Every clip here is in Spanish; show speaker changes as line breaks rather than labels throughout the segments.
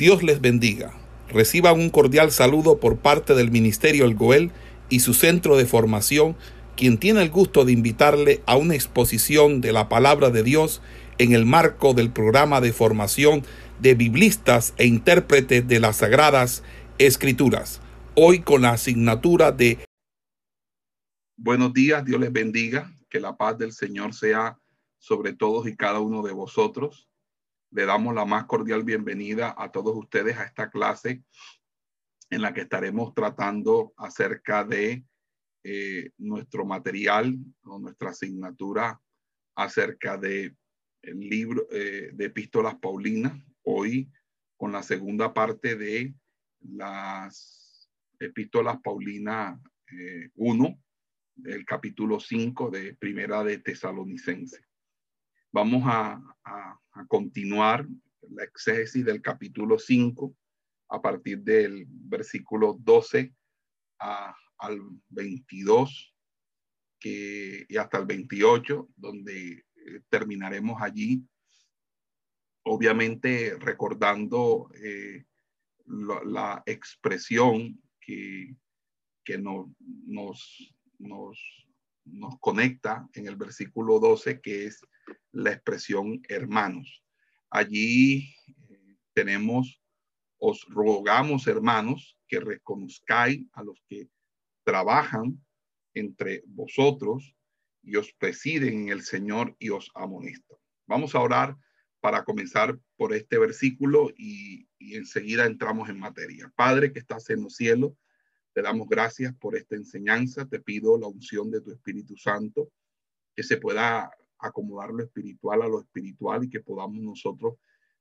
Dios les bendiga. Reciban un cordial saludo por parte del Ministerio El Goel y su centro de formación, quien tiene el gusto de invitarle a una exposición de la palabra de Dios en el marco del programa de formación de biblistas e intérpretes de las Sagradas Escrituras. Hoy con la asignatura de Buenos días, Dios les bendiga, que la paz del Señor sea sobre todos y cada uno de vosotros. Le damos la más cordial bienvenida a todos ustedes a esta clase en la que estaremos tratando acerca de eh, nuestro material o nuestra asignatura acerca de libro eh, de epístolas paulinas. Hoy con la segunda parte de las epístolas paulinas 1, eh, del capítulo 5 de Primera de Tesalonicense. Vamos a, continuar la exégesis del capítulo 5 a partir del versículo 12 al 22 que, y hasta el 28, donde eh, terminaremos allí, obviamente recordando eh, la, expresión que, que nos, nos, nos conecta en el versículo 12, que es la expresión hermanos. Allí eh, tenemos, os rogamos hermanos que reconozcáis a los que trabajan entre vosotros y os presiden en el Señor y os amonestan. Vamos a orar para comenzar por este versículo y, y enseguida entramos en materia. Padre que estás en los cielos, te damos gracias por esta enseñanza. Te pido la unción de tu Espíritu Santo, que se pueda acomodar lo espiritual a lo espiritual y que podamos nosotros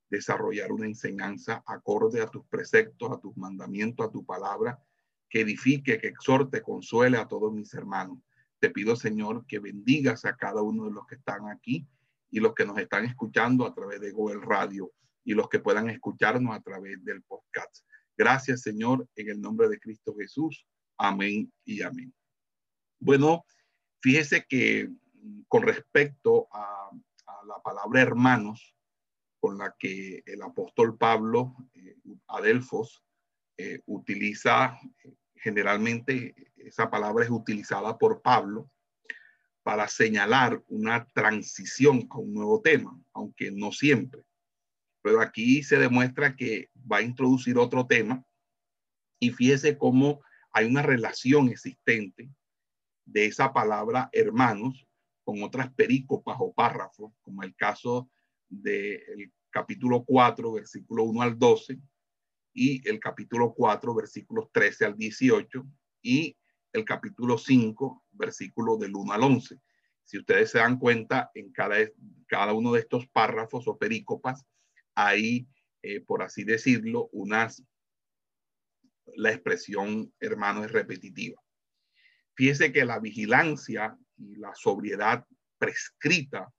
desarrollar una enseñanza acorde a tus preceptos, a tus mandamientos, a tu palabra, que edifique, que exhorte, consuele a todos mis hermanos. Te pido, Señor, que bendigas a cada uno de los que están aquí y los que nos están escuchando a través de Google Radio y los que puedan escucharnos a través del podcast. Gracias, Señor, en el nombre de Cristo Jesús. Amén y amén. Bueno, fíjese que con respecto a, la palabra hermanos, con la que el apóstol Pablo, eh, Adelfos, eh, utiliza, generalmente esa palabra es utilizada por Pablo para señalar una transición a un nuevo tema, aunque no siempre. Pero aquí se demuestra que va a introducir otro tema y fíjese cómo hay una relación existente de esa palabra hermanos con otras perícopas o párrafos, como el caso del capítulo 4, versículo 1 al 12, y el capítulo 4, versículos 13 al 18, y el capítulo 5, versículo del 1 al 11. Si ustedes se dan cuenta, en cada, cada uno de estos párrafos o perícopas hay, eh, por así decirlo, unas, la expresión hermano es repetitiva. Fíjese que la vigilancia y la sobriedad prescrita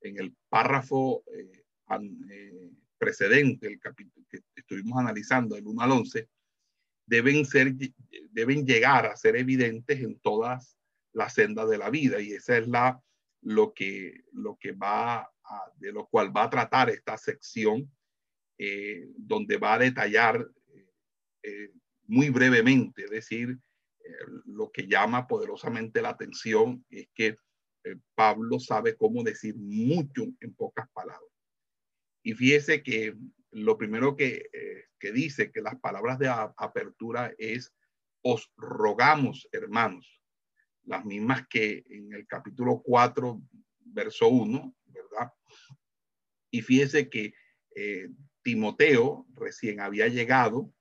en el párrafo eh, eh, precedente, el capítulo que estuvimos analizando, el 1 al 11, deben, ser, deben llegar a ser evidentes en todas las sendas de la vida. Y esa es la, lo, que, lo que va de lo cual va a tratar esta sección, eh, donde va a detallar eh, muy brevemente, es decir, eh, lo que llama poderosamente la atención es que Pablo sabe cómo decir mucho en pocas palabras. Y fíjese que lo primero que, que dice, que las palabras de apertura es, os rogamos, hermanos, las mismas que en el capítulo 4, verso 1, ¿verdad? Y fíjese que eh, Timoteo recién había llegado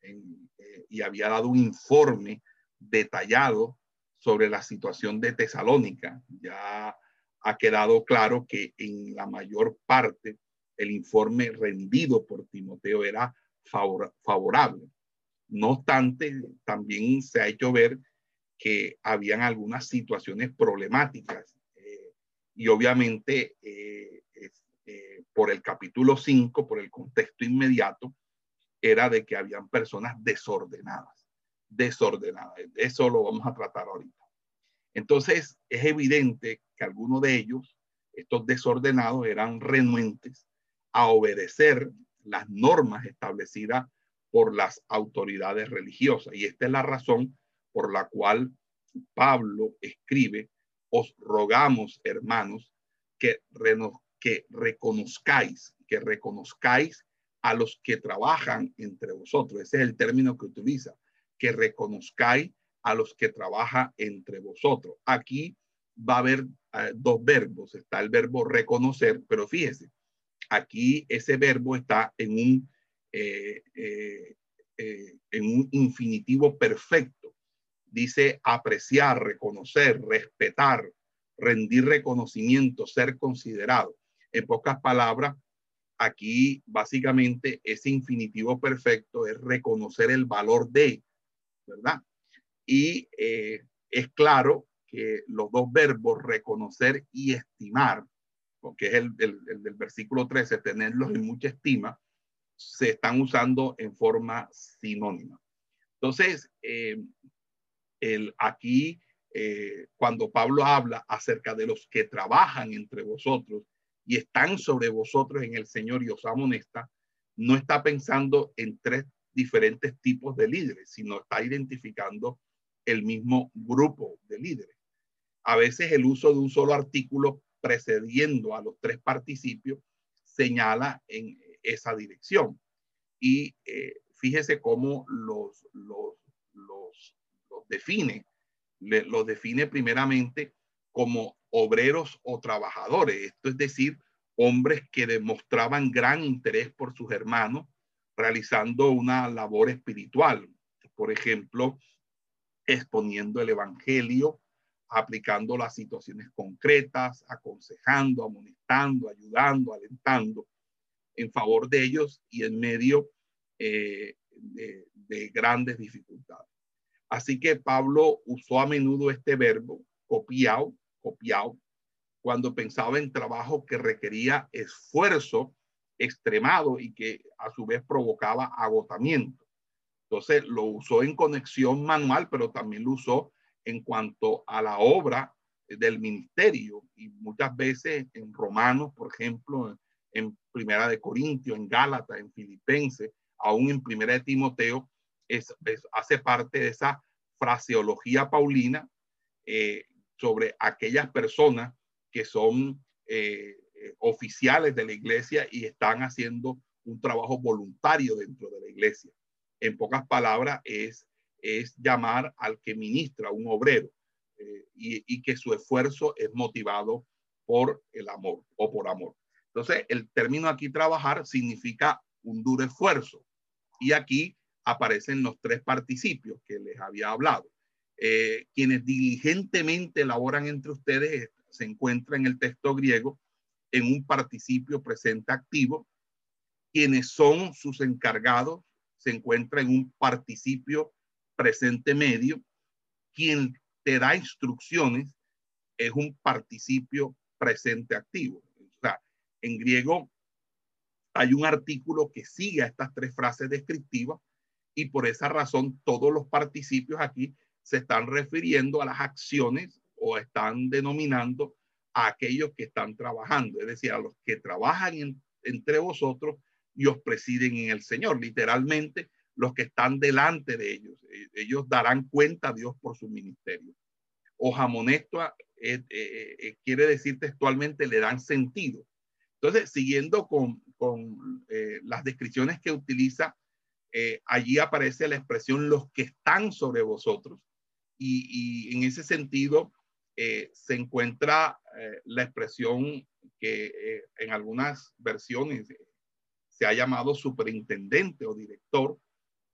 eh, y había dado un informe detallado sobre la situación de Tesalónica. Ya ha quedado claro que en la mayor parte el informe rendido por Timoteo era favorable. No obstante, también se ha hecho ver que habían algunas situaciones problemáticas eh, y obviamente eh, por el capítulo 5, por el contexto inmediato, era de que habían personas desordenadas, desordenadas. Eso lo vamos a tratar ahorita. Entonces, es evidente que algunos de ellos, estos desordenados, eran renuentes a obedecer las normas establecidas por las autoridades religiosas. Y esta es la razón por la cual Pablo escribe, os rogamos, hermanos, que, que reconozcáis, que reconozcáis a los que trabajan entre vosotros. Ese es el término que utiliza, que reconozcáis a los que trabajan entre vosotros. Aquí va a haber eh, dos verbos. Está el verbo reconocer, pero fíjese, aquí ese verbo está en un, eh, eh, en un infinitivo perfecto. Dice apreciar, reconocer, respetar, rendir reconocimiento, ser considerado. En pocas palabras, aquí básicamente ese infinitivo perfecto es reconocer el valor de, ¿verdad? Y es claro que los dos verbos reconocer y estimar, porque es el, del versículo 13, tenerlos en mucha estima, se están usando en forma sinónima. Entonces, eh, el, aquí, eh, cuando Pablo habla acerca de los que trabajan entre vosotros y están sobre vosotros en el Señor y os amonesta, no está pensando en tres diferentes tipos de líderes, sino está identificando el mismo grupo de líderes a veces el uso de un solo artículo precediendo a los tres participios señala en esa dirección. Y eh, fíjese cómo los, los, los, define. los define primeramente como obreros o trabajadores. Esto es decir, hombres que demostraban gran interés por sus hermanos realizando una labor espiritual. Por ejemplo, exponiendo el Evangelio, aplicando las situaciones concretas, aconsejando, amonestando, ayudando, alentando en favor de ellos y en medio eh, de, grandes dificultades. Así que Pablo usó a menudo este verbo, copiado, copiado, cuando pensaba en trabajo que requería esfuerzo extremado y que a su vez provocaba agotamiento. Entonces lo usó en conexión manual, pero también lo usó en cuanto a la obra del ministerio y muchas veces en Romanos, por ejemplo, en Primera de Corintio, en Gálatas, en Filipenses, aún en Primera de Timoteo, es, hace parte de esa fraseología paulina eh, sobre aquellas personas que son eh, oficiales de la iglesia y están haciendo un trabajo voluntario dentro de la iglesia. En pocas palabras, es es llamar al que ministra, un obrero, eh, y, que su esfuerzo es motivado por el amor o por amor. Entonces, el término aquí trabajar significa un duro esfuerzo. Y aquí aparecen los tres participios que les había hablado. Eh, quienes diligentemente laboran entre ustedes se encuentra en el texto griego en un participio presente activo. Quienes son sus encargados se encuentra en un participio presente medio, quien te da instrucciones es un participio presente activo. O sea, en griego hay un artículo que sigue a estas tres frases descriptivas y por esa razón todos los participios aquí se están refiriendo a las acciones o están denominando a aquellos que están trabajando, es decir, a los que trabajan entre vosotros y os presiden en el Señor. Literalmente, los que están delante de ellos. Eh, ellos darán cuenta a Dios por su ministerio. O jamonesto eh, eh, quiere decir textualmente le dan sentido. Entonces, siguiendo con, con las descripciones que utiliza, allí aparece la expresión los que están sobre vosotros. Y en ese sentido se encuentra la expresión que en algunas versiones se ha llamado superintendente o director,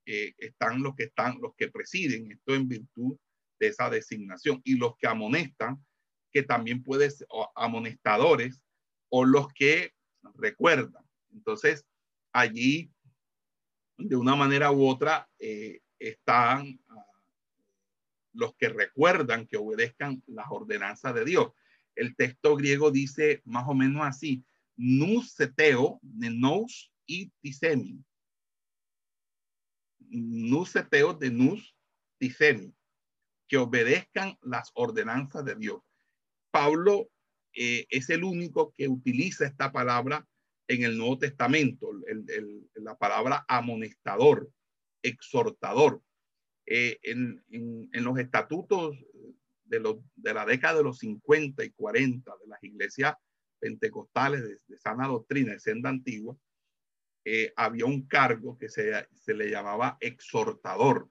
están los que están, los que presiden, esto en virtud de esa designación, y los que amonestan, que también puede ser amonestadores, o los que recuerdan. Entonces, allí, de una manera u otra, eh, están ah, los que recuerdan que obedezcan las ordenanzas de Dios. El texto griego dice más o menos así, nous seteo, nenos y tisemi nuseteo de nus ticeni, que obedezcan las ordenanzas de Dios. Pablo eh, es el único que utiliza esta palabra en el Nuevo Testamento, la palabra amonestador, exhortador. Eh, en, los estatutos de, de, la década de los 50 y 40 de las iglesias pentecostales de, sana doctrina, de senda antigua, eh, había un cargo que se, se, le llamaba exhortador.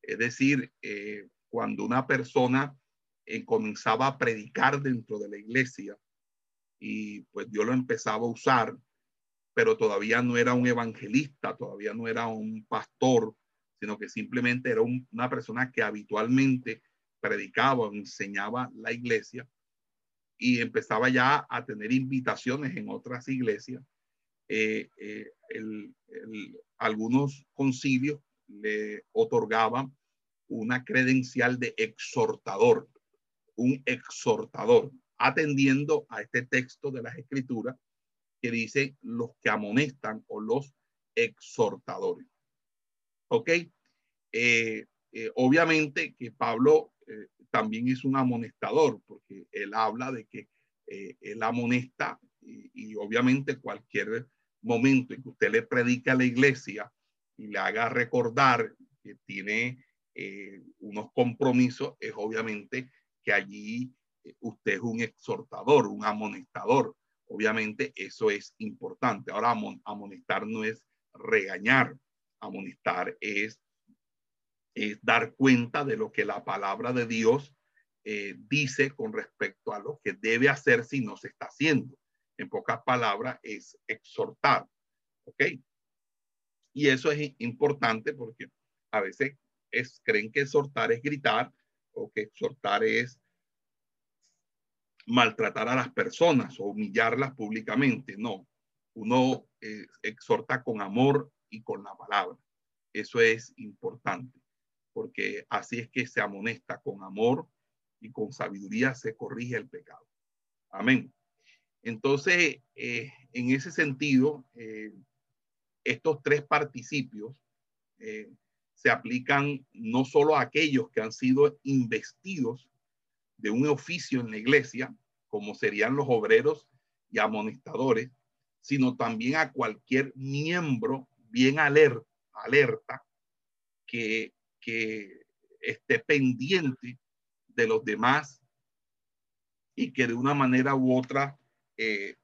Es decir, eh, cuando una persona comenzaba a predicar dentro de la iglesia, y pues Dios lo empezaba a usar, pero todavía no era un evangelista, todavía no era un pastor, sino que simplemente era una persona que habitualmente predicaba enseñaba la iglesia y empezaba ya a tener invitaciones en otras iglesias. Eh, eh, algunos concilios le otorgaban una credencial de exhortador, un exhortador atendiendo a este texto de las escrituras que dice los que amonestan o los exhortadores. ¿Ok? Eh, obviamente que Pablo eh, también es un amonestador porque él habla de que él amonesta y, obviamente cualquier momento en que usted le predica a la iglesia y le haga recordar que tiene unos compromisos, es obviamente que allí usted es un exhortador, un amonestador. Obviamente eso es importante. Ahora, amonestar no es regañar, amonestar es, es dar cuenta de lo que la palabra de Dios eh, dice con respecto a lo que debe hacer si no se está haciendo. En pocas palabras, es exhortar. ¿Ok? Y eso es importante porque a veces es, creen que exhortar es gritar o que exhortar es maltratar a las personas o humillarlas públicamente. No, uno eh, exhorta con amor y con la palabra. Eso es importante, porque así es que se amonesta con amor y con sabiduría se corrige el pecado. Amén. Entonces, eh, en ese sentido, eh, estos tres participios se aplican no solo a aquellos que han sido investidos de un oficio en la iglesia, como serían los obreros y amonestadores, sino también a cualquier miembro bien alerta, alerta que, que esté pendiente de los demás y que de una manera u otra eh,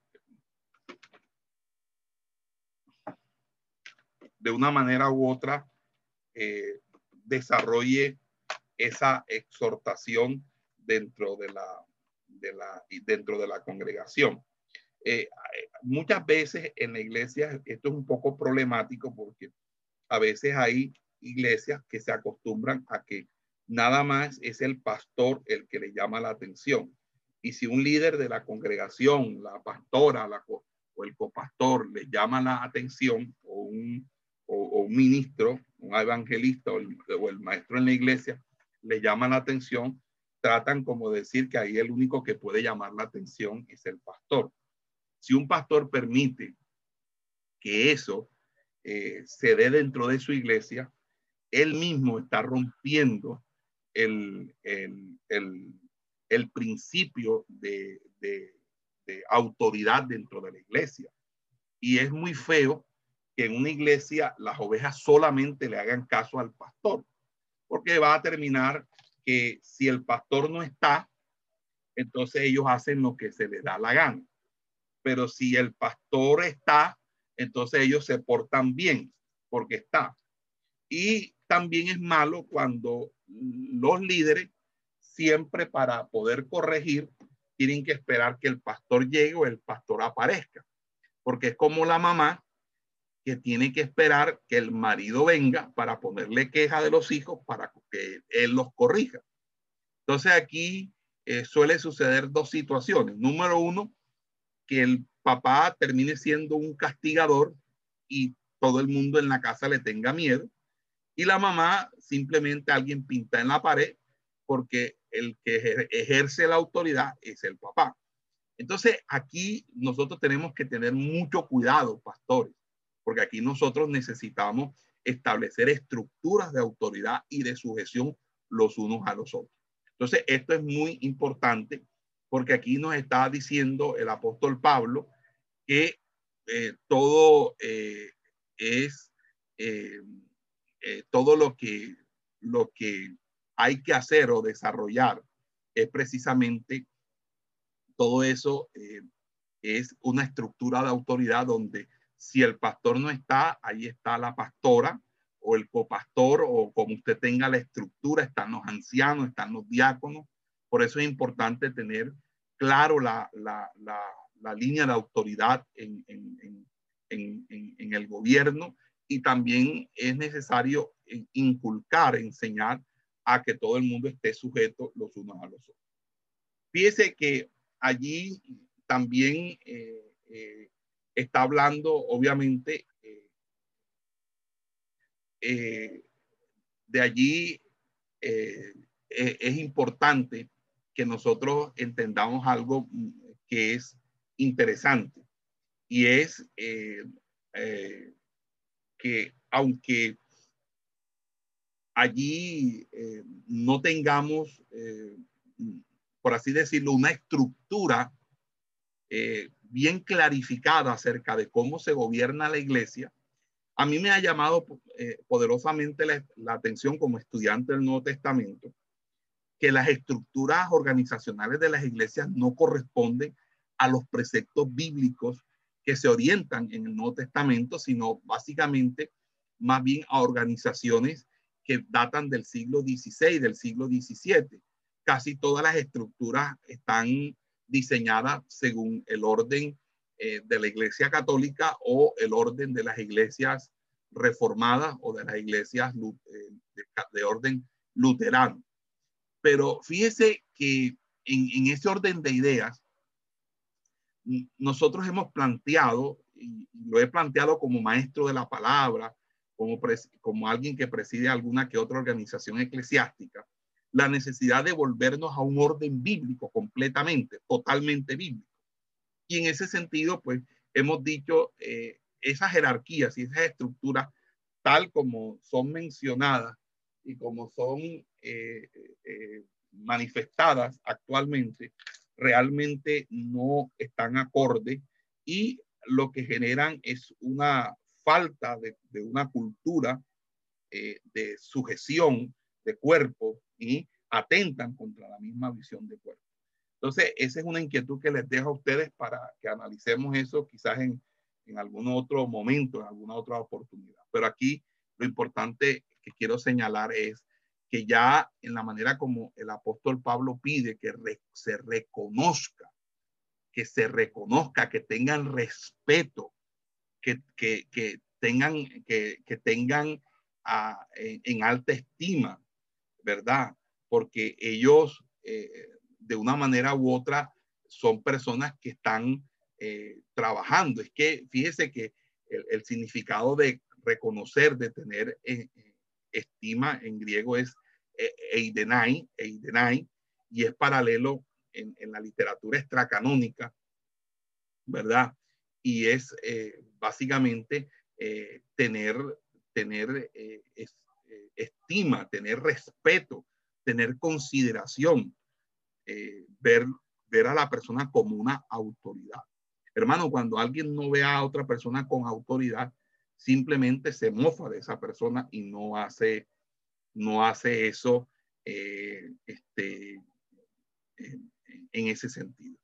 de una manera u otra eh, desarrolle esa exhortación dentro de la, de la, dentro de la congregación. Eh, muchas veces en la iglesia esto es un poco problemático porque a veces hay iglesias que se acostumbran a que nada más es el pastor el que le llama la atención. Y si un líder de la congregación, la pastora la, o el copastor le llama la atención o un, o, un ministro, un evangelista o el, maestro en la iglesia le llama la atención, tratan como decir que ahí el único que puede llamar la atención es el pastor. Si un pastor permite que eso eh, se dé dentro de su iglesia, él mismo está rompiendo el, el, el, principio de, de, autoridad dentro de la iglesia. Y es muy feo que en una iglesia las ovejas solamente le hagan caso al pastor, porque va a terminar que si el pastor no está, entonces ellos hacen lo que se les da la gana. Pero si el pastor está, entonces ellos se portan bien porque está. Y también es malo cuando los líderes siempre para poder corregir tienen que esperar que el pastor llegue o el pastor aparezca. Porque es como la mamá que tiene que esperar que el marido venga para ponerle queja de los hijos para que él los corrija. Entonces aquí eh, suele suceder dos situaciones. Número uno, que el papá termine siendo un castigador y todo el mundo en la casa le tenga miedo. Y la mamá simplemente alguien pinta en la pared porque el que ejerce la autoridad es el papá. Entonces aquí nosotros tenemos que tener mucho cuidado, pastores porque aquí nosotros necesitamos establecer estructuras de autoridad y de sujeción los unos a los otros. Entonces, esto es muy importante porque aquí nos está diciendo el apóstol Pablo que todo es todo lo que, lo que hay que hacer o desarrollar es precisamente todo eso es una estructura de autoridad donde si el pastor no está, ahí está la pastora o el copastor o como usted tenga la estructura, están los ancianos, están los diáconos. Por eso es importante tener claro la, la, la, línea de autoridad en, en, en, en, el gobierno y también es necesario inculcar, enseñar a que todo el mundo esté sujeto los unos a los otros. Fíjese que allí también eh, eh, está hablando, obviamente, eh, de allí es importante que nosotros entendamos algo que es interesante y es que aunque allí no tengamos, por así decirlo, una estructura eh, bien clarificada acerca de cómo se gobierna la iglesia, a mí me ha llamado eh, poderosamente la, atención como estudiante del Nuevo Testamento que las estructuras organizacionales de las iglesias no corresponden a los preceptos bíblicos que se orientan en el Nuevo Testamento, sino básicamente más bien a organizaciones que datan del siglo XVI, del siglo XVII. Casi todas las estructuras están diseñada según el orden eh, de la Iglesia Católica o el orden de las iglesias reformadas o de las iglesias eh, de, orden luterano. Pero fíjese que en, ese orden de ideas, nosotros hemos planteado, y lo he planteado como maestro de la palabra, como, alguien que preside alguna que otra organización eclesiástica, la necesidad de volvernos a un orden bíblico completamente, totalmente bíblico. Y en ese sentido, pues hemos dicho eh, esas jerarquías y esas estructuras, tal como son mencionadas y como son eh, eh, manifestadas actualmente, realmente no están acorde y lo que generan es una falta de, una cultura de sujeción de cuerpo y atentan contra la misma visión de cuerpo. Entonces, esa es una inquietud que les dejo a ustedes para que analicemos eso quizás en, en algún otro momento, en alguna otra oportunidad. Pero aquí lo importante que quiero señalar es que ya en la manera como el apóstol Pablo pide que se reconozca, que se reconozca, que tengan respeto, que, que, tengan, que, que tengan ah, en alta estima ¿verdad? Porque ellos, eh, de una manera u otra, son personas que están eh, trabajando. Es que fíjese que el, significado de reconocer, de tener eh, estima en griego es eidenai, eidenai, y es paralelo en, la literatura extracanónica, ¿verdad? Y es básicamente tener, tener estima, tener respeto, tener consideración, eh, ver, ver a la persona como una autoridad. Hermano, cuando alguien no ve a otra persona con autoridad, simplemente se mofa de esa persona y no hace, no hace eso eh, este, en ese sentido.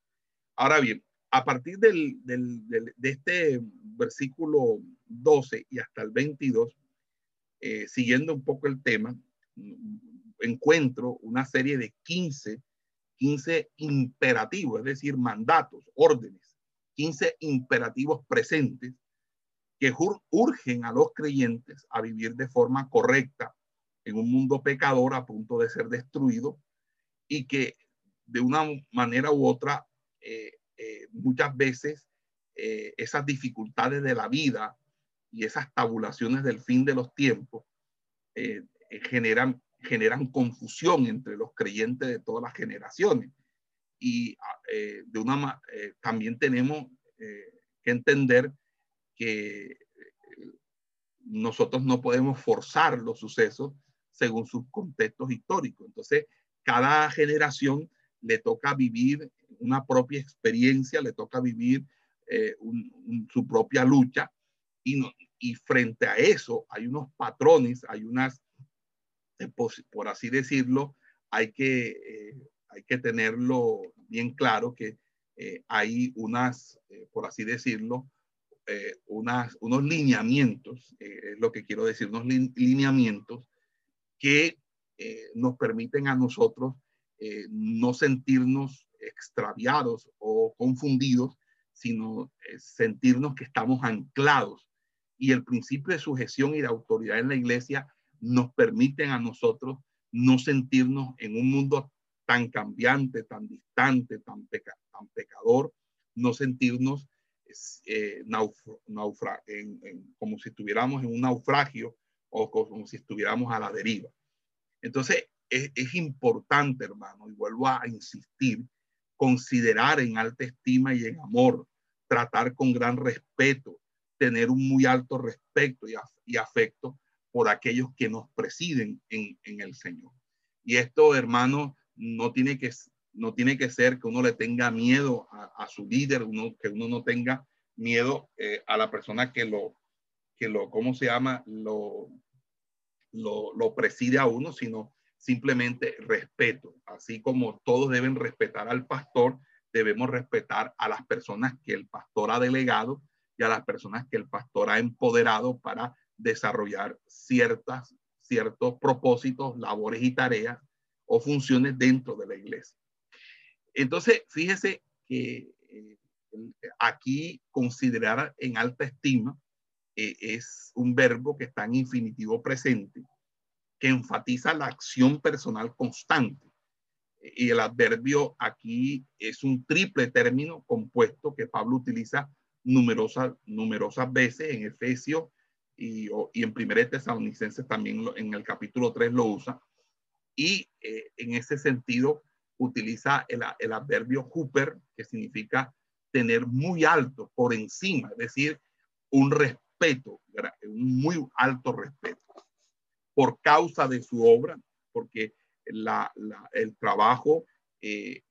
Ahora bien, a partir del, del, de este versículo 12 y hasta el 22, eh, siguiendo un poco el tema, encuentro una serie de 15, 15 imperativos, es decir, mandatos, órdenes, 15 imperativos presentes que urgen a los creyentes a vivir de forma correcta en un mundo pecador a punto de ser destruido y que de una manera u otra eh, eh, muchas veces esas dificultades de la vida y esas tabulaciones del fin de los tiempos eh, eh, generan, generan confusión entre los creyentes de todas las generaciones. Y ah, eh, de una, también tenemos que entender que nosotros no podemos forzar los sucesos según sus contextos históricos. Entonces, cada generación le toca vivir una propia experiencia, le toca vivir eh, su propia lucha y, frente a eso hay unos patrones, hay unas, eh, por, así decirlo, hay que, eh, hay que tenerlo bien claro que hay unas, por así decirlo, unas, unos lineamientos, es lo que quiero decir, unos lineamientos que nos permiten a nosotros no sentirnos extraviados o confundidos, sino eh, sentirnos que estamos anclados. Y el principio de sujeción y de autoridad en la iglesia nos permiten a nosotros no sentirnos en un mundo tan cambiante, tan distante, tan, tan pecador, no sentirnos eh, como si estuviéramos en un naufragio o como si estuviéramos a la deriva. Entonces, es, importante, hermano, y vuelvo a insistir, considerar en alta estima y en amor, tratar con gran respeto, tener un muy alto respeto y, afecto por aquellos que nos presiden en, el Señor. Y esto, hermano, no tiene que, no tiene que ser que uno le tenga miedo a, su líder, uno, que uno no tenga miedo eh, a la persona que lo, que lo, ¿cómo se llama? Lo, lo, lo preside a uno, sino simplemente respeto, así como todos deben respetar al pastor, debemos respetar a las personas que el pastor ha delegado y a las personas que el pastor ha empoderado para desarrollar ciertas, ciertos propósitos, labores y tareas o funciones dentro de la iglesia. Entonces, fíjese que eh, aquí considerar en alta estima eh, es un verbo que está en infinitivo presente que enfatiza la acción personal constante. Y el adverbio aquí es un triple término compuesto que Pablo utiliza numerosas, numerosas veces en Efesios y, y en Primera Tesalonicenses también en el capítulo 3 lo usa. Y eh, en ese sentido utiliza el, el adverbio Hooper, que significa tener muy alto, por encima, es decir, un respeto, un muy alto respeto por causa de su obra, porque la, el trabajo, eh,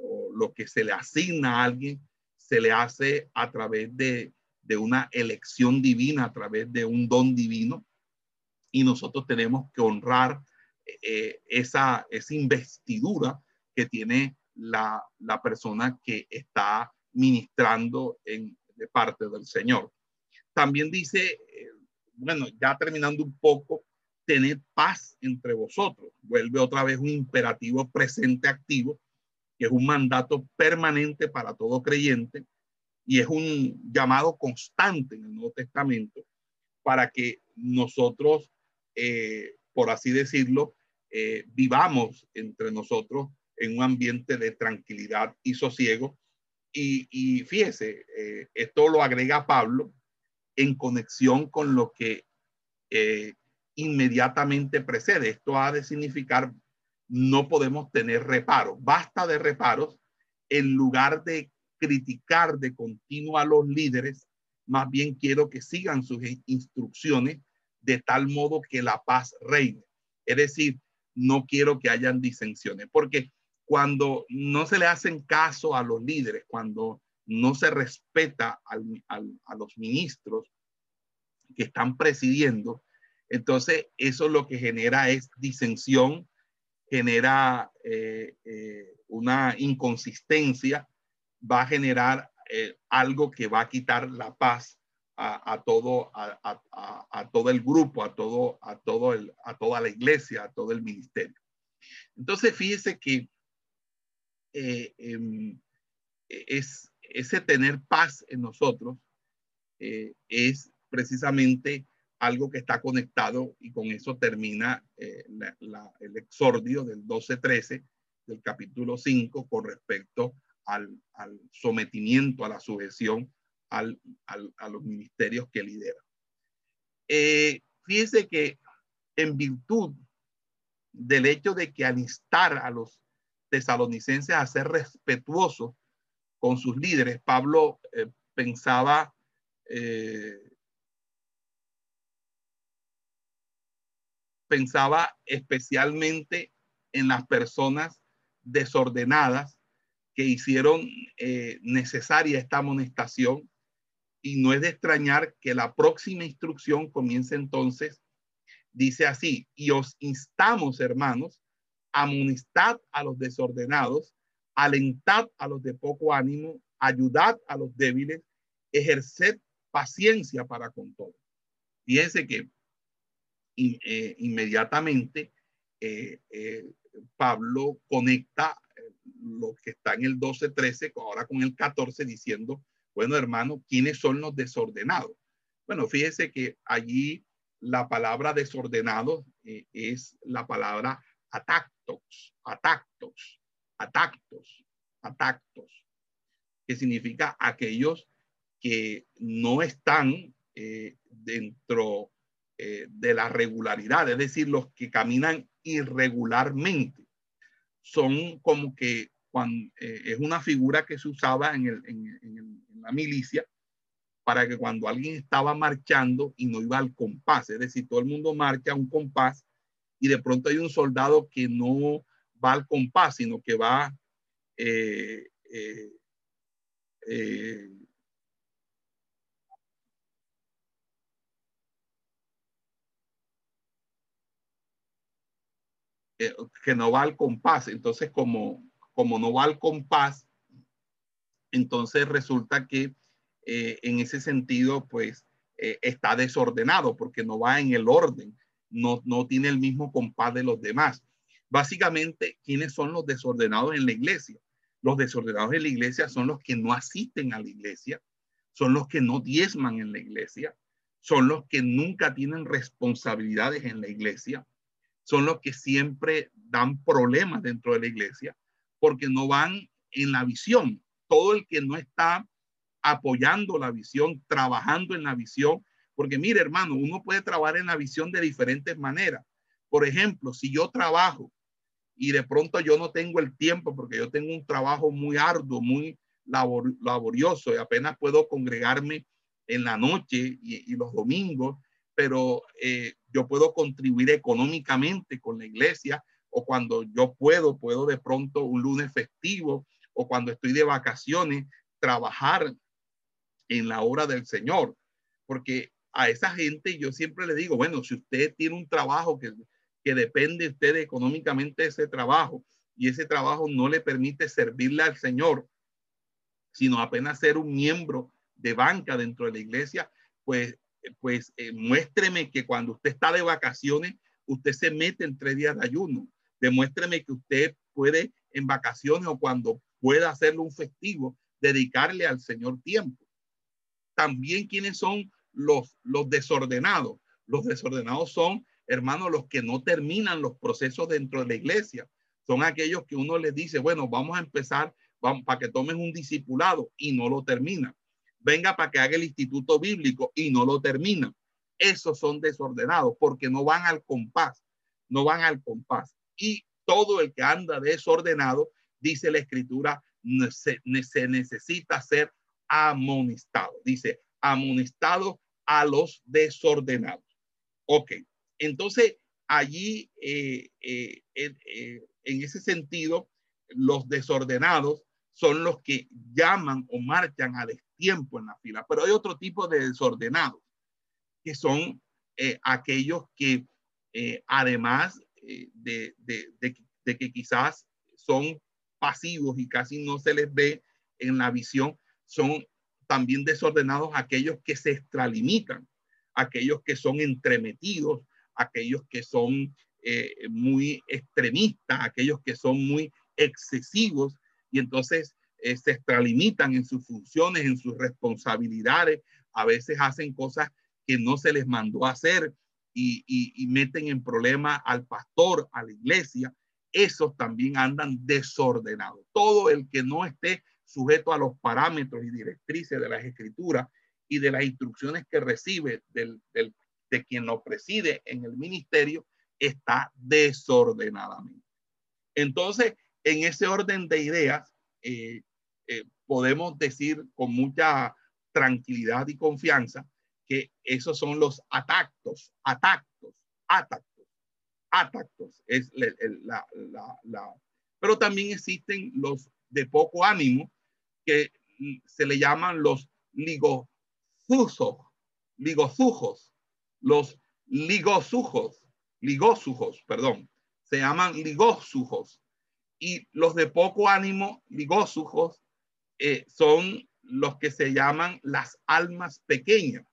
o lo que se le asigna a alguien, se le hace a través de, de una elección divina, a través de un don divino, y nosotros tenemos que honrar eh, esa, esa investidura que tiene la, la persona que está ministrando en, de parte del Señor. También dice, eh, bueno, ya terminando un poco, tened paz entre vosotros. Vuelve otra vez un imperativo presente activo, que es un mandato permanente para todo creyente y es un llamado constante en el Nuevo Testamento para que nosotros, eh, por así decirlo, eh, vivamos entre nosotros en un ambiente de tranquilidad y sosiego. Y, y fíjese, eh, esto lo agrega Pablo en conexión con lo que inmediatamente precede. Esto ha de significar no podemos tener reparos. Basta de reparos en lugar de criticar de continuo a los líderes, más bien quiero que sigan sus instrucciones de tal modo que la paz reine. Es decir, no quiero que hayan disensiones, porque cuando no se le hacen caso a los líderes, cuando no se respeta a los ministros que están presidiendo, entonces, eso lo que genera es disensión, genera eh, eh, una inconsistencia, va a generar eh, algo que va a quitar la paz a, todo, a, todo el grupo, a, todo, a, todo el, a toda la iglesia, a todo el ministerio. Entonces, fíjese que em, es, ese tener paz en nosotros es precisamente algo que está conectado y con eso termina eh, el exordio del 12-13 del capítulo 5 con respecto al, sometimiento, a la sujeción al, a los ministerios que lidera. Eh, fíjese que en virtud del hecho de que al instar a los tesalonicenses a ser respetuosos con sus líderes, Pablo eh, pensaba pensaba especialmente en las personas desordenadas que hicieron eh, necesaria esta amonestación. Y no es de extrañar que la próxima instrucción comience entonces, dice así, y os instamos, hermanos, amonestad a los desordenados, alentad a los de poco ánimo, ayudad a los débiles, ejerced paciencia para con todo. Fíjense que eh, inmediatamente eh, eh, Pablo conecta lo que está en el 12-13 ahora con el 14 diciendo, bueno hermano, ¿quiénes son los desordenados? Bueno, fíjese que allí la palabra desordenado es la palabra atactos, atactos, atactos, que significa aquellos que no están eh, dentro eh, de la regularidad, es decir, los que caminan irregularmente. Son como que cuando, eh, es una figura que se usaba en, en, la milicia para que cuando alguien estaba marchando y no iba al compás, es decir, todo el mundo marcha a un compás y de pronto hay un soldado que no va al compás, sino que va eh, eh, eh, que no va al compás. Entonces, como, como no va al compás, entonces resulta que en ese sentido, pues, está desordenado porque no va en el orden no, no tiene el mismo compás de los demás. Básicamente, ¿quiénes son los desordenados en la iglesia? Los desordenados en la iglesia son los que no asisten a la iglesia, son los que no diezman en la iglesia, son los que nunca tienen responsabilidades en la iglesia, son los que siempre dan problemas dentro de la iglesia porque no van en la visión. Todo el que no está apoyando la visión, trabajando en la visión, porque mire, hermano, uno puede trabajar en la visión de diferentes maneras. Por ejemplo, si yo trabajo y de pronto yo no tengo el tiempo porque yo tengo un trabajo muy arduo, muy laborioso y apenas puedo congregarme en la noche y, los domingos, pero eh, yo puedo contribuir económicamente con la iglesia o cuando yo puedo, puedo de pronto un lunes festivo o cuando estoy de vacaciones, trabajar en la hora del Señor, porque a esa gente yo siempre le digo, bueno, si usted tiene un trabajo que, que depende usted económicamente de ese trabajo y ese trabajo no le permite servirle al Señor, sino apenas ser un miembro de banca dentro de la iglesia, pues, pues eh, muéstreme que cuando usted está de vacaciones, usted se mete en tres días de ayuno. Demuéstreme que usted puede en vacaciones o cuando pueda hacerle un festivo, dedicarle al Señor tiempo. También quienes son los, los desordenados. Los desordenados son, hermanos, los que no terminan los procesos dentro de la iglesia. Son aquellos que uno les dice, bueno, vamos a empezar vamos, para que tomes un discipulado y no lo termina. Venga para que haga el instituto bíblico y no lo termina. Esos son desordenados porque no van al compás, no van al compás. Y todo el que anda desordenado, dice la escritura, se, se necesita ser amonestado. Dice, amonestado a los desordenados. Ok, entonces allí eh, eh, eh, en ese sentido, los desordenados son los que llaman o marchan a destiempo en la fila, pero hay otro tipo de desordenados, que son aquellos que además de, de que quizás son pasivos y casi no se les ve en la visión, son también desordenados aquellos que se extralimitan, aquellos que son entremetidos, aquellos que son eh, muy extremistas, aquellos que son muy excesivos y entonces eh, se extralimitan en sus funciones, en sus responsabilidades, a veces hacen cosas que no se les mandó hacer y, y meten en problema al pastor, a la iglesia, esos también andan desordenados. Todo el que no esté sujeto a los parámetros y directrices de las escrituras y de las instrucciones que recibe del, de quien lo preside en el ministerio, está desordenadamente. Entonces, en ese orden de ideas, eh, eh, podemos decir con mucha tranquilidad y confianza que esos son los atactos, atactos, atactos, atactos. Es la, la, la, pero también existen los de poco ánimo, que se le llaman los ligozujos, ligozujos, los ligosujos, ligosujos, perdón, se llaman ligosujos. Y los de poco ánimo, ligosujos, eh, son los que se llaman las almas pequeñas,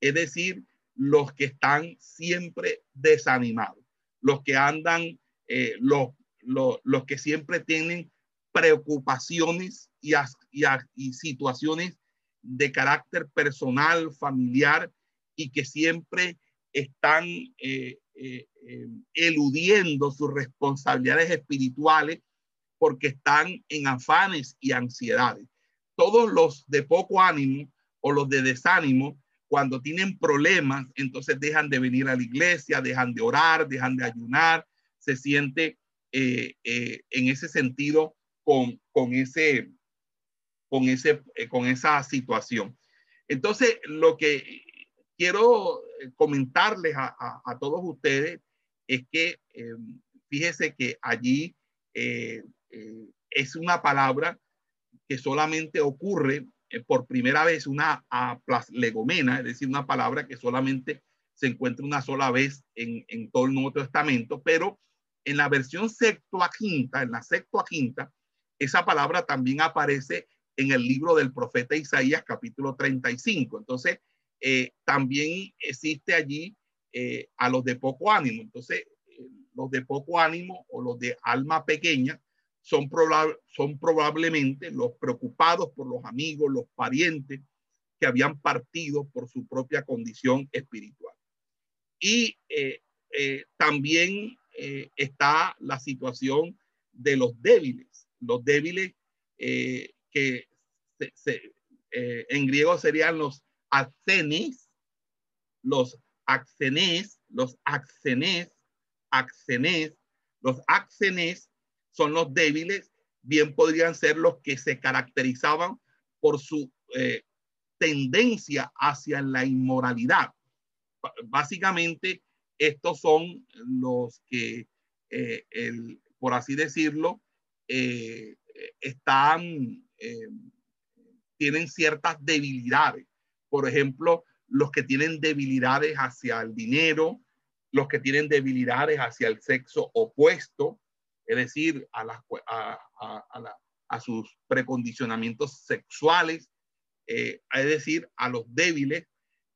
es decir, los que están siempre desanimados, los que andan, eh, los, los, que siempre tienen preocupaciones y, y, situaciones de carácter personal, familiar, y que siempre están eh, eh, eludiendo sus responsabilidades espirituales porque están en afanes y ansiedades. Todos los de poco ánimo o los de desánimo, cuando tienen problemas, entonces dejan de venir a la iglesia, dejan de orar, dejan de ayunar, se siente eh, en ese sentido con, con ese, con, ese, eh, con esa situación. Entonces, lo que quiero comentarles a, a, todos ustedes es que fíjese que allí es una palabra que solamente ocurre por primera vez una legomena, es decir, una palabra que solamente se encuentra una sola vez en, en todo el Nuevo Testamento, pero en la versión Septuaginta, en la Septuaginta, esa palabra también aparece en el libro del profeta Isaías, capítulo 35. Entonces, eh, también existe allí eh, a los de poco ánimo. Entonces, eh, los de poco ánimo o los de alma pequeña son, son probablemente los preocupados por los amigos, los parientes que habían partido por su propia condición espiritual. Y también está la situación de los débiles, los débiles eh, que eh, en griego serían los accenes, los accenes, los accenes, accenes, los accenes son los débiles, bien podrían ser los que se caracterizaban por su tendencia hacia la inmoralidad. Básicamente, estos son los que, eh, por así decirlo, eh, están, eh, tienen ciertas debilidades. Por ejemplo, los que tienen debilidades hacia el dinero, los que tienen debilidades hacia el sexo opuesto, es decir, a, sus precondicionamientos sexuales, es decir, a los débiles,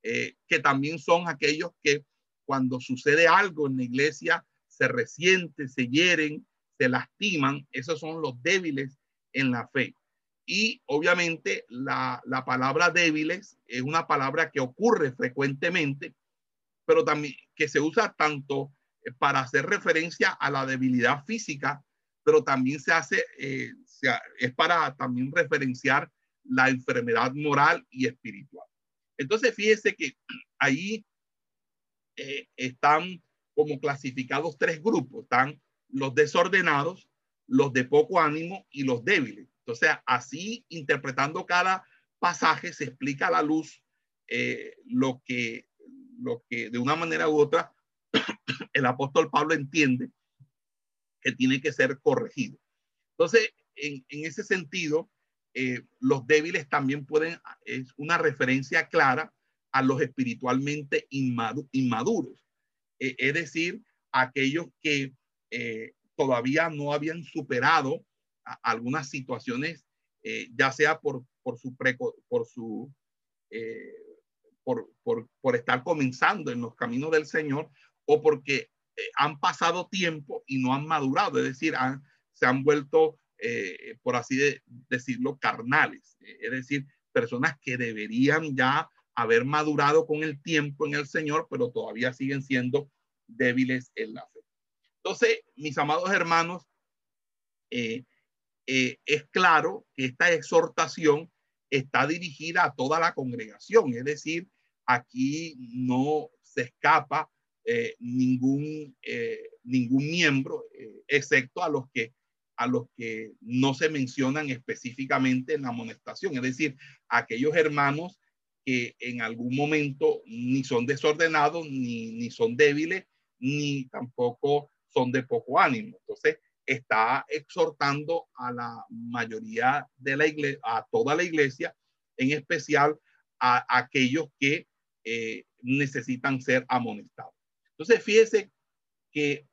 que también son aquellos que cuando sucede algo en la iglesia, se resienten, se hieren, se lastiman. Esos son los débiles en la fe. Y obviamente la, la palabra débiles es una palabra que ocurre frecuentemente, pero también que se usa tanto eh, para hacer referencia a la debilidad física, pero también se hace, eh, es para también referenciar la enfermedad moral y espiritual. Entonces, fíjese que ahí eh, están como clasificados tres grupos. Están los desordenados, los de poco ánimo y los débiles. Entonces, así interpretando cada pasaje se explica a la luz eh, lo, que, lo que de una manera u otra el apóstol Pablo entiende que tiene que ser corregido. Entonces, en, en ese sentido, eh, los débiles también pueden, es una referencia clara a los espiritualmente inmaduros, e, es decir, aquellos que eh, todavía no habían superado algunas situaciones, eh, ya sea por, por su, por, su eh, por, por, estar comenzando en los caminos del Señor o porque han pasado tiempo y no han madurado, es decir, se han vuelto, por así decirlo, carnales, es decir, personas que deberían ya haber madurado con el tiempo en el Señor, pero todavía siguen siendo débiles en la. Entonces, mis amados hermanos, eh, eh, es claro que esta exhortación está dirigida a toda la congregación, es decir, aquí no se escapa eh, ningún, ningún miembro, excepto a los que a los que no se mencionan específicamente en la amonestación, es decir, aquellos hermanos que en algún momento ni son desordenados, ni, ni son débiles, ni tampoco son de poco ánimo. Entonces, está exhortando a la mayoría de la iglesia, a toda la iglesia, en especial a, aquellos que eh, necesitan ser amonestados. Entonces, fíjese que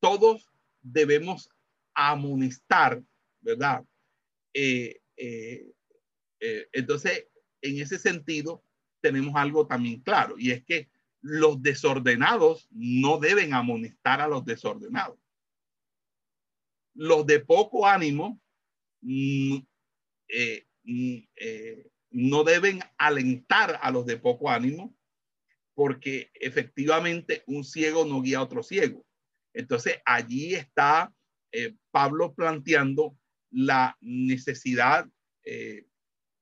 todos debemos amonestar, ¿verdad? Eh, eh, entonces, en ese sentido, tenemos algo también claro, y es que los desordenados no deben amonestar a los desordenados. Los de poco ánimo mm, eh, mm, eh, no deben alentar a los de poco ánimo porque efectivamente un ciego no guía a otro ciego. Entonces allí está eh, Pablo planteando la necesidad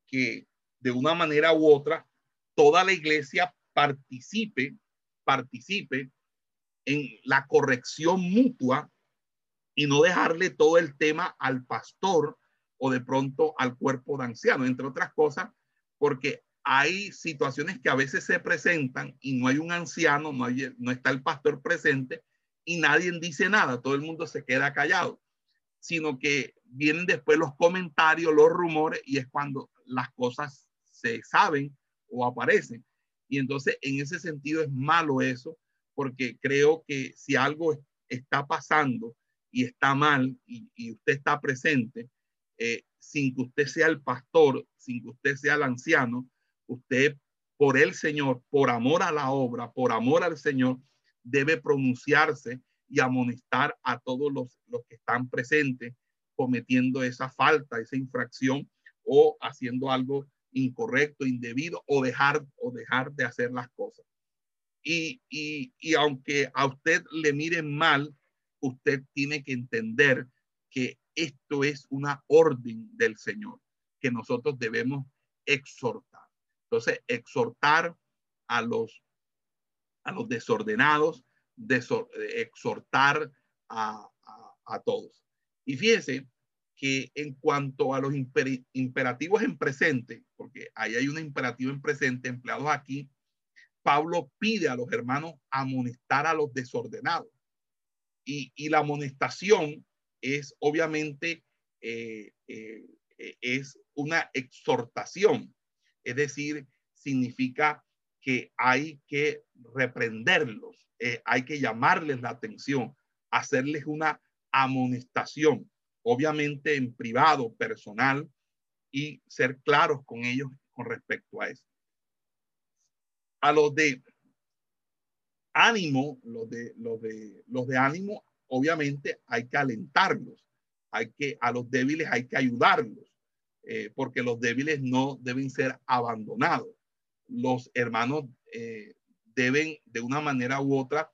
que de una manera u otra toda la iglesia participe, participe en la corrección mutua y no dejarle todo el tema al pastor o de pronto al cuerpo de ancianos, entre otras cosas, porque hay situaciones que a veces se presentan y no hay un anciano, no, hay, no está el pastor presente y nadie dice nada, todo el mundo se queda callado, sino que vienen después los comentarios, los rumores y es cuando las cosas se saben o aparecen. Y entonces, en ese sentido, es malo eso, porque creo que si algo está pasando y está mal y, usted está presente, eh, sin que usted sea el pastor, sin que usted sea el anciano, usted por el Señor, por amor a la obra, por amor al Señor, debe pronunciarse y amonestar a todos los, los que están presentes cometiendo esa falta, esa infracción o haciendo algo incorrecto, indebido o dejar, o dejar de hacer las cosas. Y, y, y aunque a usted le miren mal, usted tiene que entender que esto es una orden del Señor que nosotros debemos exhortar. Entonces, exhortar a los, a los desordenados, exhortar a, a, a, todos. Y fíjese que en cuanto a los imperativos en presente, porque ahí hay un imperativo en presente empleados aquí, Pablo pide a los hermanos amonestar a los desordenados. Y, la amonestación es obviamente eh, eh, es una exhortación, es decir, significa que hay que reprenderlos, eh, hay que llamarles la atención, hacerles una amonestación obviamente en privado, personal, y ser claros con ellos con respecto a eso. A los de ánimo, los de, los de, los de ánimo, obviamente hay que alentarlos, hay que, a los débiles hay que ayudarlos, eh, porque los débiles no deben ser abandonados. Los hermanos eh, deben de una manera u otra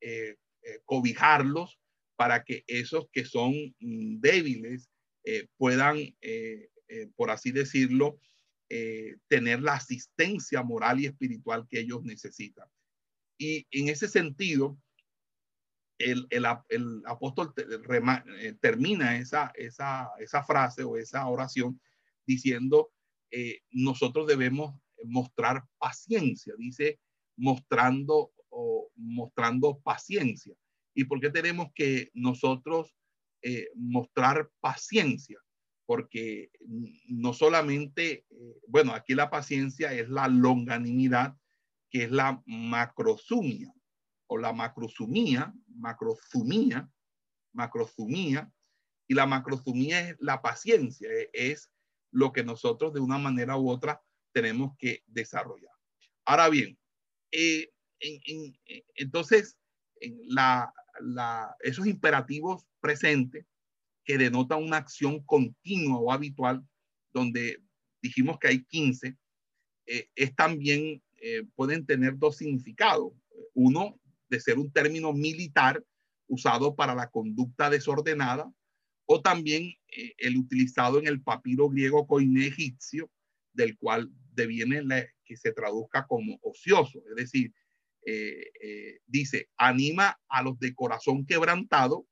eh, cobijarlos para que esos que son mm, débiles eh, puedan, eh, eh, por así decirlo, tener la asistencia moral y espiritual que ellos necesitan. Y en ese sentido, el, apóstol termina esa, esa, esa, frase o esa oración diciendo, nosotros debemos mostrar paciencia, dice, mostrando, o, mostrando paciencia. ¿Y por qué tenemos que nosotros eh, mostrar paciencia? Porque no solamente, eh, bueno, aquí la paciencia es la longanimidad, que es la macrosumia o la macrosumía, macrosumía, macrosumía, y la macrosumía es la paciencia, e, es lo que nosotros de una manera u otra tenemos que desarrollar. Ahora bien, eh, entonces, en la, esos imperativos presentes que denotan una acción continua o habitual, donde dijimos que hay 15, eh, es también, eh, pueden tener dos significados. Uno, de ser un término militar usado para la conducta desordenada, o también eh, el utilizado en el papiro griego coine egipcio, del cual deviene que se traduzca como ocioso, es decir, eh, eh, dice, anima a los de corazón quebrantado,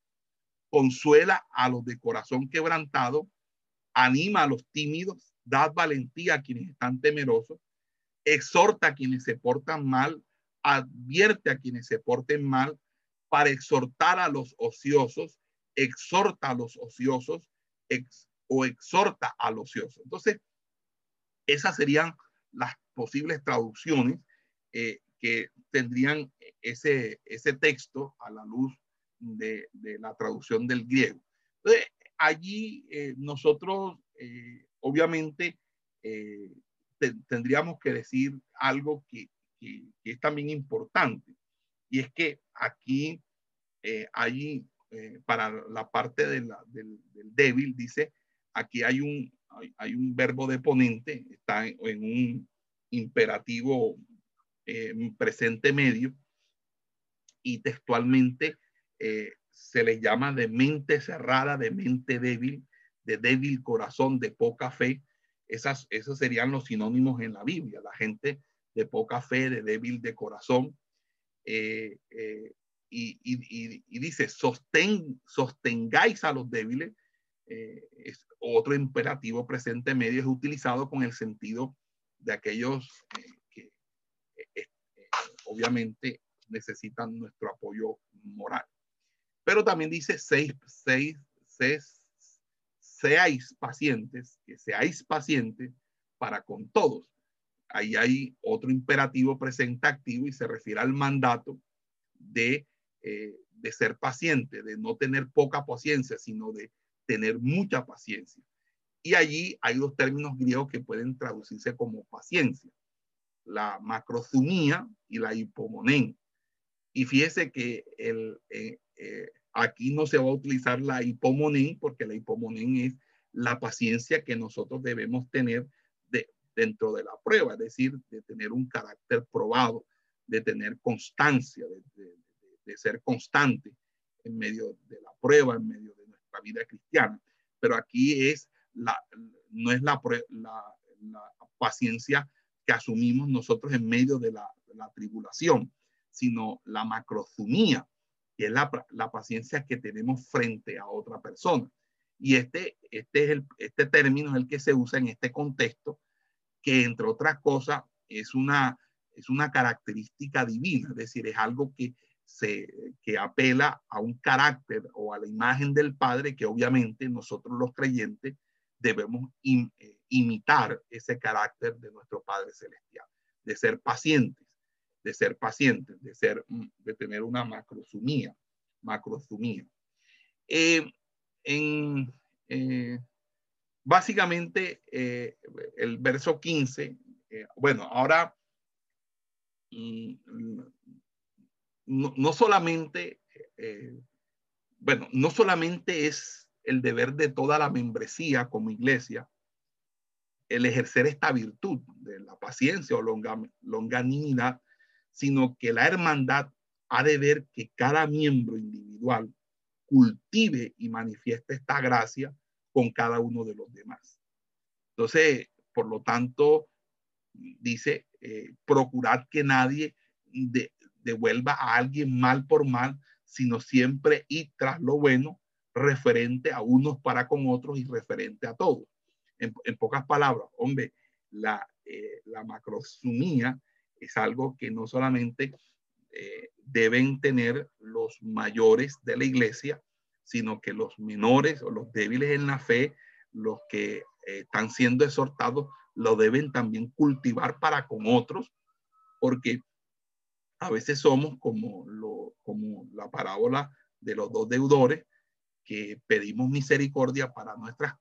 consuela a los de corazón quebrantado, anima a los tímidos, da valentía a quienes están temerosos, exhorta a quienes se portan mal, advierte a quienes se porten mal, para exhortar a los ociosos, exhorta a los ociosos o exhorta a los ociosos. Entonces, esas serían las posibles traducciones eh, que tendrían ese, ese texto a la luz de, la traducción del griego. Entonces, allí eh, nosotros, eh, obviamente, tendríamos que decir algo que, es también importante, y es que aquí hay, para la parte del, del, débil, dice, aquí hay un, hay, un verbo de ponente, está en, un imperativo eh, presente medio y textualmente eh, se le llama de mente cerrada, de mente débil, de débil corazón, de poca fe. Esas, esos serían los sinónimos en la Biblia, la gente de poca fe, de débil de corazón. Eh, y, y, dice, sosten, sostengáis a los débiles, es otro imperativo presente medio es utilizado con el sentido de aquellos eh, que eh, eh, obviamente necesitan nuestro apoyo moral. Pero también dice seis, seis, seis, seáis pacientes, que seáis pacientes para con todos. Ahí hay otro imperativo presente activo y se refiere al mandato de, de ser paciente, de no tener poca paciencia, sino de tener mucha paciencia. Y allí hay dos términos griegos que pueden traducirse como paciencia, la macrozumía y la hipomonén. Y fíjese que el, eh, eh, aquí no se va a utilizar la hipomonén porque la hipomonén es la paciencia que nosotros debemos tener de, dentro de la prueba, es decir, de tener un carácter probado, de tener constancia, de, de ser constante en medio de la prueba, en medio de vida cristiana. Pero aquí es la, no es la, la, paciencia que asumimos nosotros en medio de la, tribulación, sino la macrozumía, que es la, paciencia que tenemos frente a otra persona. Y este, este, es el, este término es el que se usa en este contexto, que entre otras cosas es una, es una característica divina, es decir, es algo que se, que apela a un carácter o a la imagen del Padre que obviamente nosotros los creyentes debemos eh, imitar ese carácter de nuestro Padre Celestial, de ser pacientes, de ser pacientes, de, ser, mm, de tener una macrosumía, macrosumía. Eh, en, eh, básicamente, el verso 15, bueno, ahora mm, no, solamente, eh, bueno, no solamente es el deber de toda la membresía como iglesia el ejercer esta virtud de la paciencia o longanimidad, sino que la hermandad ha de ver que cada miembro individual cultive y manifieste esta gracia con cada uno de los demás. Entonces, por lo tanto, dice, eh, procurad que nadie de, devuelva a alguien mal por mal, sino siempre ir tras lo bueno, referente a unos para con otros y referente a todos. En, pocas palabras, hombre, la, eh, la macrosumía es algo que no solamente eh, deben tener los mayores de la iglesia, sino que los menores o los débiles en la fe, los que eh, están siendo exhortados, lo deben también cultivar para con otros, porque a veces somos como, lo, como la parábola de los dos deudores que pedimos misericordia para, nuestras,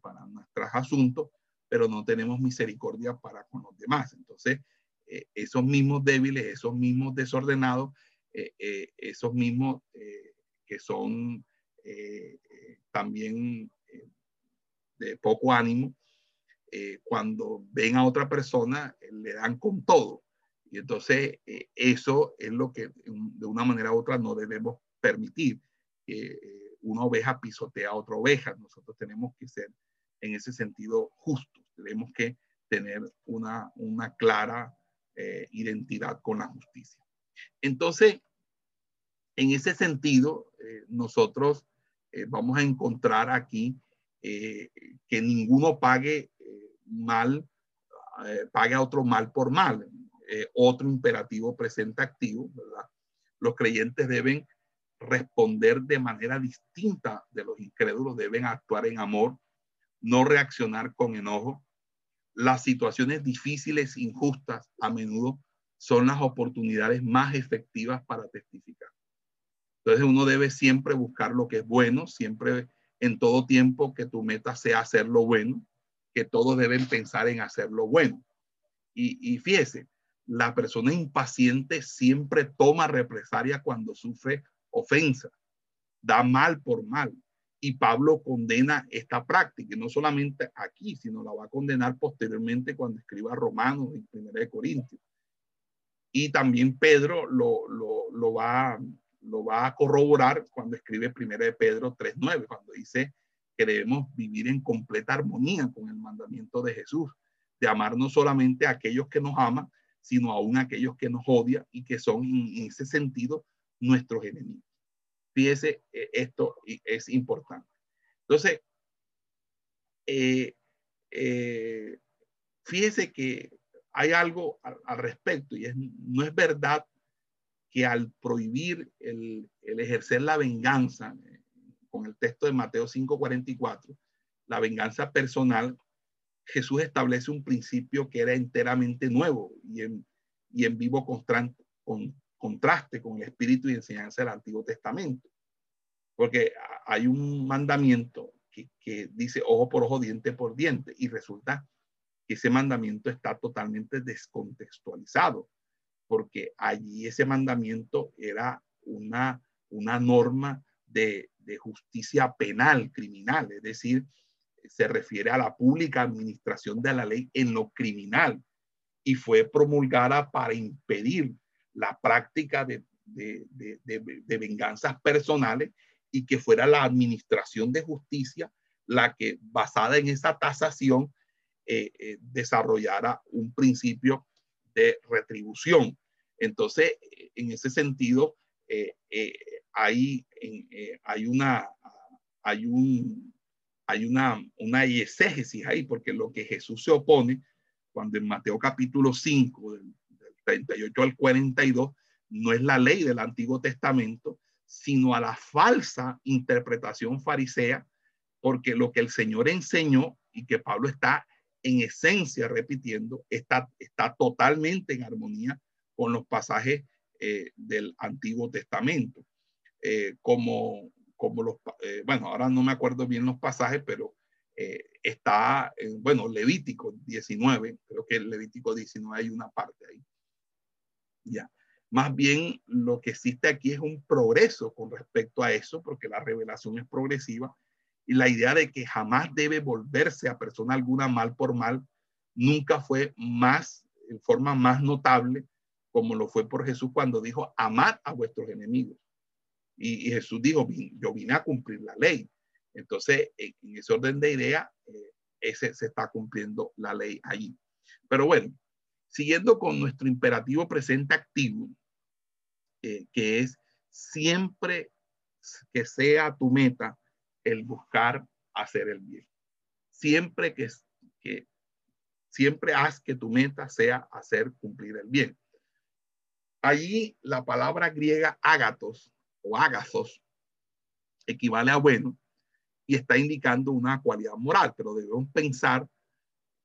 para nuestros asuntos, pero no tenemos misericordia para con los demás. Entonces, eh, esos mismos débiles, esos mismos desordenados, eh, eh, esos mismos que son también de poco ánimo, cuando ven a otra persona, le dan con todo. Y entonces eh, eso es lo que de una manera u otra no debemos permitir. eh, una oveja pisotea a otra oveja. Nosotros tenemos que ser en ese sentido justos. Tenemos que tener una, una clara eh, identidad con la justicia. Entonces, en ese sentido, nosotros vamos a encontrar aquí que ninguno pague mal, pague a otro mal por mal. Eh, otro imperativo presente activo, ¿verdad? Los creyentes deben responder de manera distinta de los incrédulos, deben actuar en amor, no reaccionar con enojo. Las situaciones difíciles, injustas, a menudo son las oportunidades más efectivas para testificar. Entonces uno debe siempre buscar lo que es bueno, siempre en todo tiempo que tu meta sea hacer lo bueno, que todos deben pensar en hacer lo bueno. Y, y fíjese, la persona impaciente siempre toma represalia cuando sufre ofensa, da mal por mal. Y Pablo condena esta práctica, no solamente aquí, sino la va a condenar posteriormente cuando escriba Romanos y Primera de Corintios. Y también Pedro lo, lo, lo, va, lo va a corroborar cuando escribe Primera de Pedro 3.9, cuando dice que debemos vivir en completa armonía con el mandamiento de Jesús, de amar no solamente a aquellos que nos aman, sino aún a aquellos que nos odian y que son en ese sentido nuestros enemigos. Fíjese, eh, esto es importante. Entonces, eh, eh, fíjese que hay algo al, respecto y es, no es verdad que al prohibir el, ejercer la venganza, con el texto de Mateo 5:44, la venganza personal, Jesús establece un principio que era enteramente nuevo y en, y en vivo constante, con, contraste con el espíritu y enseñanza del Antiguo Testamento. Porque hay un mandamiento que, que dice ojo por ojo, diente por diente, y resulta que ese mandamiento está totalmente descontextualizado, porque allí ese mandamiento era una, una norma de, de justicia penal, criminal, es decir, se refiere a la pública administración de la ley en lo criminal y fue promulgada para impedir la práctica de, venganzas personales y que fuera la administración de justicia la que, basada en esa tasación, eh, eh, desarrollara un principio de retribución. Entonces, en ese sentido, eh, hay, hay, una, hay, un, hay una, una exégesis ahí, porque lo que Jesús se opone, cuando en Mateo capítulo 5, del 38 al 42, no es la ley del Antiguo Testamento, sino a la falsa interpretación farisea, porque lo que el Señor enseñó y que Pablo está en esencia repitiendo, está, está totalmente en armonía con los pasajes eh, del Antiguo Testamento. Eh, como, como los, eh, bueno, ahora no me acuerdo bien los pasajes, pero está, bueno, Levítico 19, creo que el Levítico 19 hay una parte ahí ya. Más bien lo que existe aquí es un progreso con respecto a eso, porque la revelación es progresiva y la idea de que jamás debe volverse a persona alguna mal por mal nunca fue más, en forma más notable, como lo fue por Jesús cuando dijo, amad a vuestros enemigos. Y, Jesús dijo, yo vine a cumplir la ley. Entonces, en, ese orden de idea, eh, ese se está cumpliendo la ley allí. Pero bueno, Siguiendo con nuestro imperativo presente activo, eh, que es siempre que sea tu meta el buscar hacer el bien. Siempre que, siempre haz que tu meta sea hacer cumplir el bien. Allí la palabra griega ágatos o ágazos equivale a bueno y está indicando una cualidad moral, pero debemos pensar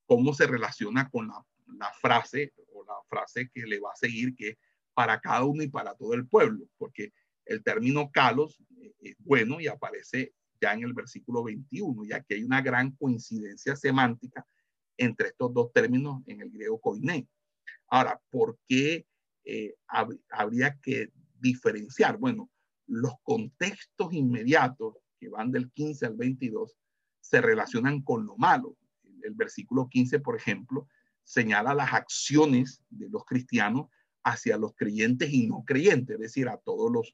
cómo se relaciona con la la frase o la frase que le va a seguir, que es para cada uno y para todo el pueblo, porque el término kalos eh, es bueno y aparece ya en el versículo 21, ya que hay una gran coincidencia semántica entre estos dos términos en el griego koiné. Ahora, ¿por qué eh, habría que diferenciar? Bueno, los contextos inmediatos que van del 15 al 22 se relacionan con lo malo. El versículo 15, por ejemplo, señala las acciones de los cristianos hacia los creyentes y no creyentes, es decir, a todos los,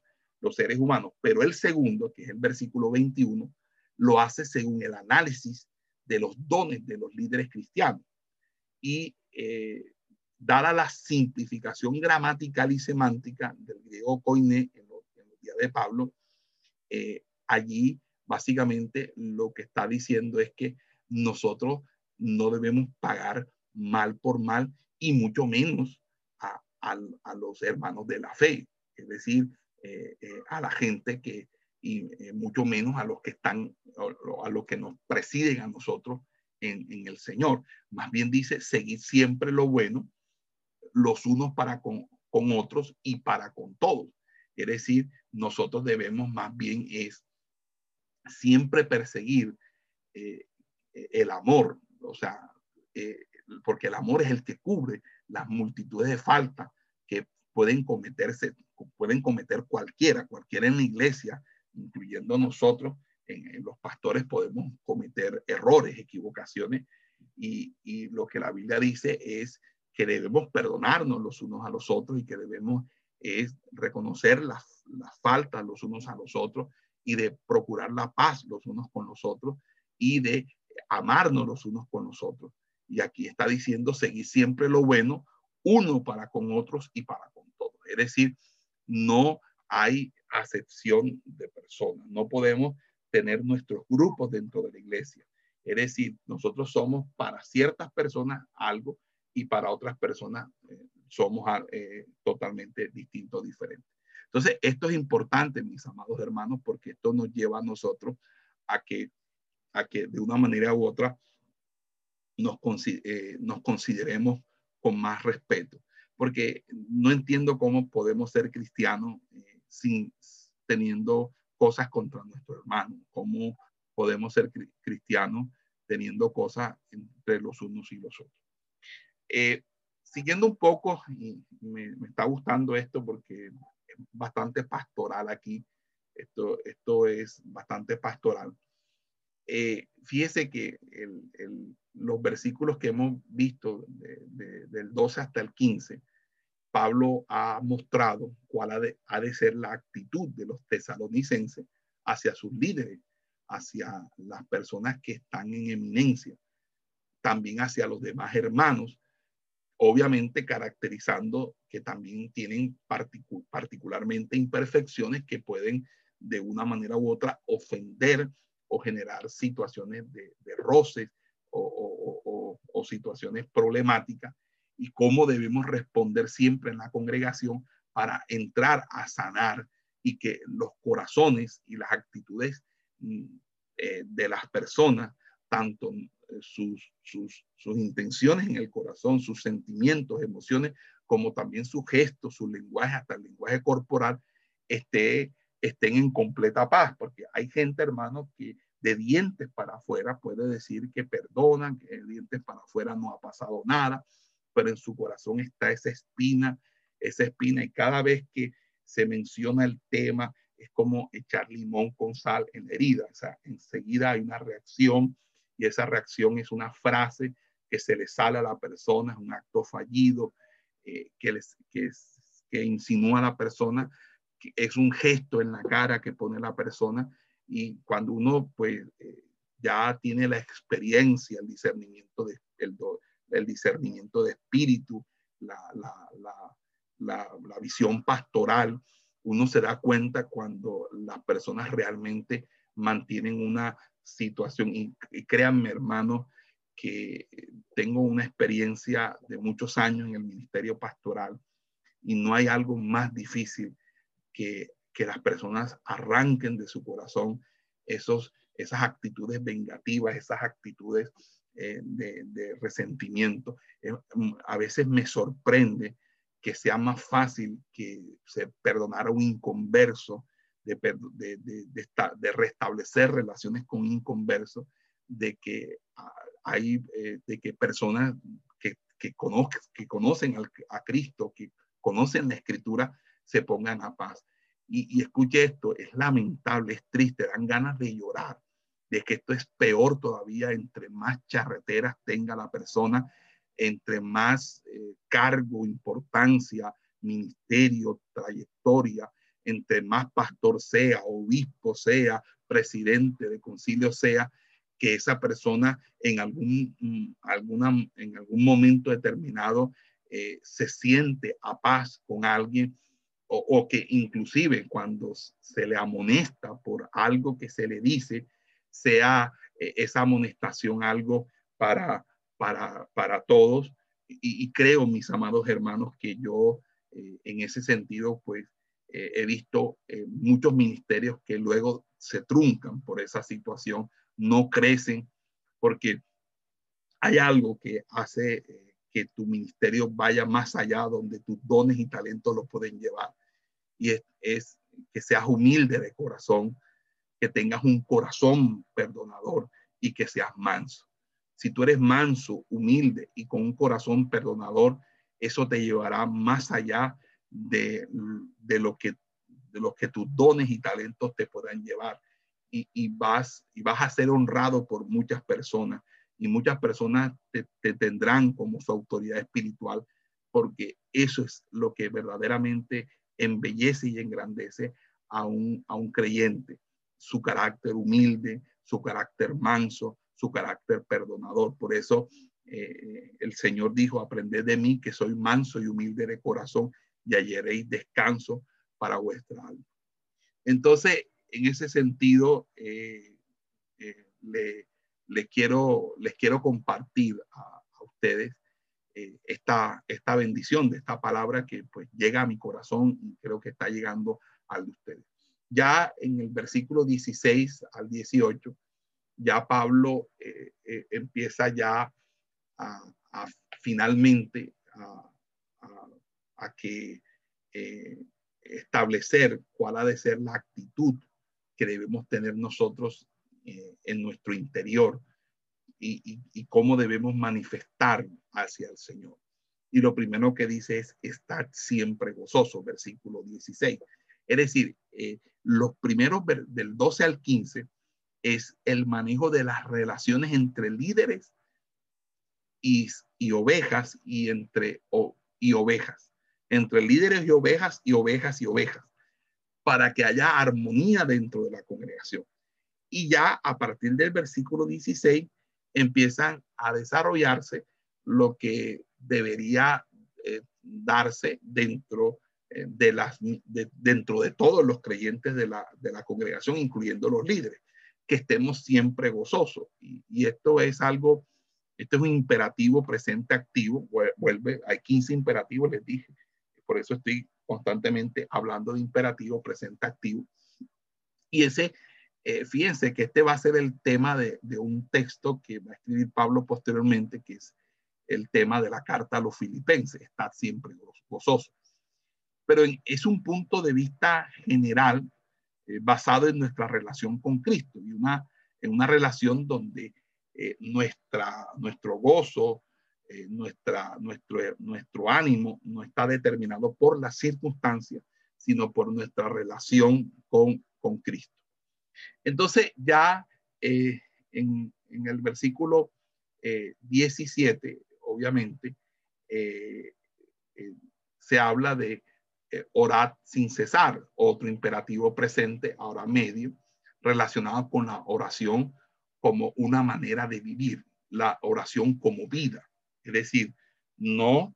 seres humanos. Pero el segundo, que es el versículo 21, lo hace según el análisis de los dones de los líderes cristianos. Y eh, dada la simplificación gramatical y semántica del griego koine en los, días de Pablo, eh, allí básicamente lo que está diciendo es que nosotros no debemos pagar mal por mal y mucho menos a, los hermanos de la fe. Es decir, a la gente que, y mucho menos a los que están, a los que nos presiden a nosotros en, el Señor. Más bien dice, seguir siempre lo bueno, los unos para con, otros y para con todos. Es decir, nosotros debemos más bien es siempre perseguir eh, el amor, o sea, eh, porque el amor es el que cubre las multitudes de faltas que pueden cometerse, pueden cometer cualquiera, cualquiera en la iglesia, incluyendo nosotros, en, los pastores podemos cometer errores, equivocaciones, y, y, lo que la Biblia dice es que debemos perdonarnos los unos a los otros y que debemos es reconocer las, las faltas los unos a los otros y de procurar la paz los unos con los otros y de amarnos los unos con los otros. Y aquí está diciendo seguir siempre lo bueno, uno para con otros y para con todos. Es decir, no hay acepción de personas. No podemos tener nuestros grupos dentro de la iglesia. Es decir, nosotros somos para ciertas personas algo y para otras personas eh, somos eh, totalmente distintos, diferentes. Entonces, esto es importante, mis amados hermanos, porque esto nos lleva a nosotros a que, a que de una manera u otra nos, eh, nos consideremos con más respeto, porque no entiendo cómo podemos ser cristianos eh, sin teniendo cosas contra nuestro hermano, cómo podemos ser cristianos teniendo cosas entre los unos y los otros. Eh, siguiendo un poco, y me, está gustando esto porque es bastante pastoral aquí, esto, esto es bastante pastoral. Eh, fíjese que los versículos que hemos visto del 12 hasta el 15, Pablo ha mostrado cuál ha de, ha de ser la actitud de los tesalonicenses hacia sus líderes, hacia las personas que están en eminencia, también hacia los demás hermanos obviamente caracterizando que también tienen particularmente imperfecciones que pueden de una manera u otra ofender o generar situaciones de, roces o, situaciones problemáticas y cómo debemos responder siempre en la congregación para entrar a sanar y que los corazones y las actitudes mm, eh, de las personas, tanto sus, sus, sus, intenciones en el corazón, sus sentimientos, emociones, como también sus gestos, su lenguaje, hasta el lenguaje corporal, esté, estén en completa paz, porque hay gente, hermano, que de dientes para afuera puede decir que perdonan, que de dientes para afuera no ha pasado nada, pero en su corazón está esa espina, esa espina, y cada vez que se menciona el tema, es como echar limón con sal en la herida, o sea, enseguida hay una reacción y esa reacción es una frase que se le sale a la persona, es un acto fallido eh, que, les, que, insinúa a la persona, es un gesto en la cara que pone la persona y cuando uno pues eh, ya tiene la experiencia, el discernimiento de, el, el discernimiento de espíritu, la, la, la, la, visión pastoral, uno se da cuenta cuando las personas realmente mantienen una situación. Y, créanme, hermano, que tengo una experiencia de muchos años en el ministerio pastoral y no hay algo más difícil que, las personas arranquen de su corazón esos, esas actitudes vengativas, esas actitudes eh, de, resentimiento. Eh, a veces me sorprende que sea más fácil que se perdonara un inconverso de, de, de, restablecer relaciones con inconversos, de que hay eh, de que personas que, que, que conocen a Cristo, que conocen la escritura, se pongan a paz. Y, escuche esto, es lamentable, es triste, dan ganas de llorar, de que esto es peor todavía, entre más charreteras tenga la persona, entre más eh, cargo, importancia, ministerio, trayectoria, entre más pastor sea, obispo sea, presidente de concilio sea, que esa persona en algún, mm, alguna, en algún momento determinado eh, se siente a paz con alguien o, que inclusive cuando se le amonesta por algo que se le dice, sea eh, esa amonestación algo para, para, para todos. Y, creo, mis amados hermanos, que yo eh, en ese sentido, pues eh, he visto muchos ministerios que luego se truncan por esa situación, no crecen, porque hay algo que hace que tu ministerio vaya más allá, donde tus dones y talentos lo pueden llevar. Y es, que seas humilde de corazón, que tengas un corazón perdonador y que seas manso. Si tú eres manso, humilde y con un corazón perdonador, eso te llevará más allá de, lo, que, de lo que tus dones y talentos te puedan llevar. Y, vas, y vas a ser honrado por muchas personas y muchas personas te, tendrán como su autoridad espiritual porque eso es lo que verdaderamente embellece y engrandece a un, a un creyente, su carácter humilde, su carácter manso, su carácter perdonador. Por eso eh, el Señor dijo, aprended de mí que soy manso y humilde de corazón y hallaréis descanso para vuestra alma. Entonces, en ese sentido, eh, eh, le, quiero, les quiero compartir a, ustedes esta, esta bendición de esta palabra que pues llega a mi corazón y creo que está llegando al de ustedes. Ya en el versículo 16 al 18, ya Pablo empieza ya a, finalmente a, que eh, establecer cuál ha de ser la actitud que debemos tener nosotros eh, en nuestro interior y, cómo debemos manifestar hacia el Señor. Y lo primero que dice es estar siempre gozoso, versículo 16. Es decir, eh, los primeros del 12 al 15 es el manejo de las relaciones entre líderes y, ovejas y entre y ovejas, entre líderes y ovejas y ovejas y ovejas, para que haya armonía dentro de la congregación. Y ya a partir del versículo 16 empiezan a desarrollarse lo que debería eh, darse dentro eh, de las dentro de todos los creyentes de la, de la congregación, incluyendo los líderes, que estemos siempre gozosos. Y, y esto es algo este es un imperativo presente activo. Vuelve, hay 15 imperativos, les dije. Por eso estoy constantemente hablando de imperativo presente activo. Y ese, eh, fíjense que este va a ser el tema de, un texto que va a escribir Pablo posteriormente, que es el tema de la carta a los filipenses. Está siempre gozoso. Pero es un punto de vista general eh, basado en nuestra relación con Cristo y una, en una relación donde eh, nuestra, nuestro gozo, nuestra, nuestro, nuestro ánimo no está determinado por las circunstancias, sino por nuestra relación con, con Cristo. Entonces ya eh, en, en, el versículo 17, obviamente, se habla de orar sin cesar, otro imperativo presente, ahora medio, relacionado con la oración como una manera de vivir, la oración como vida. Es decir, no,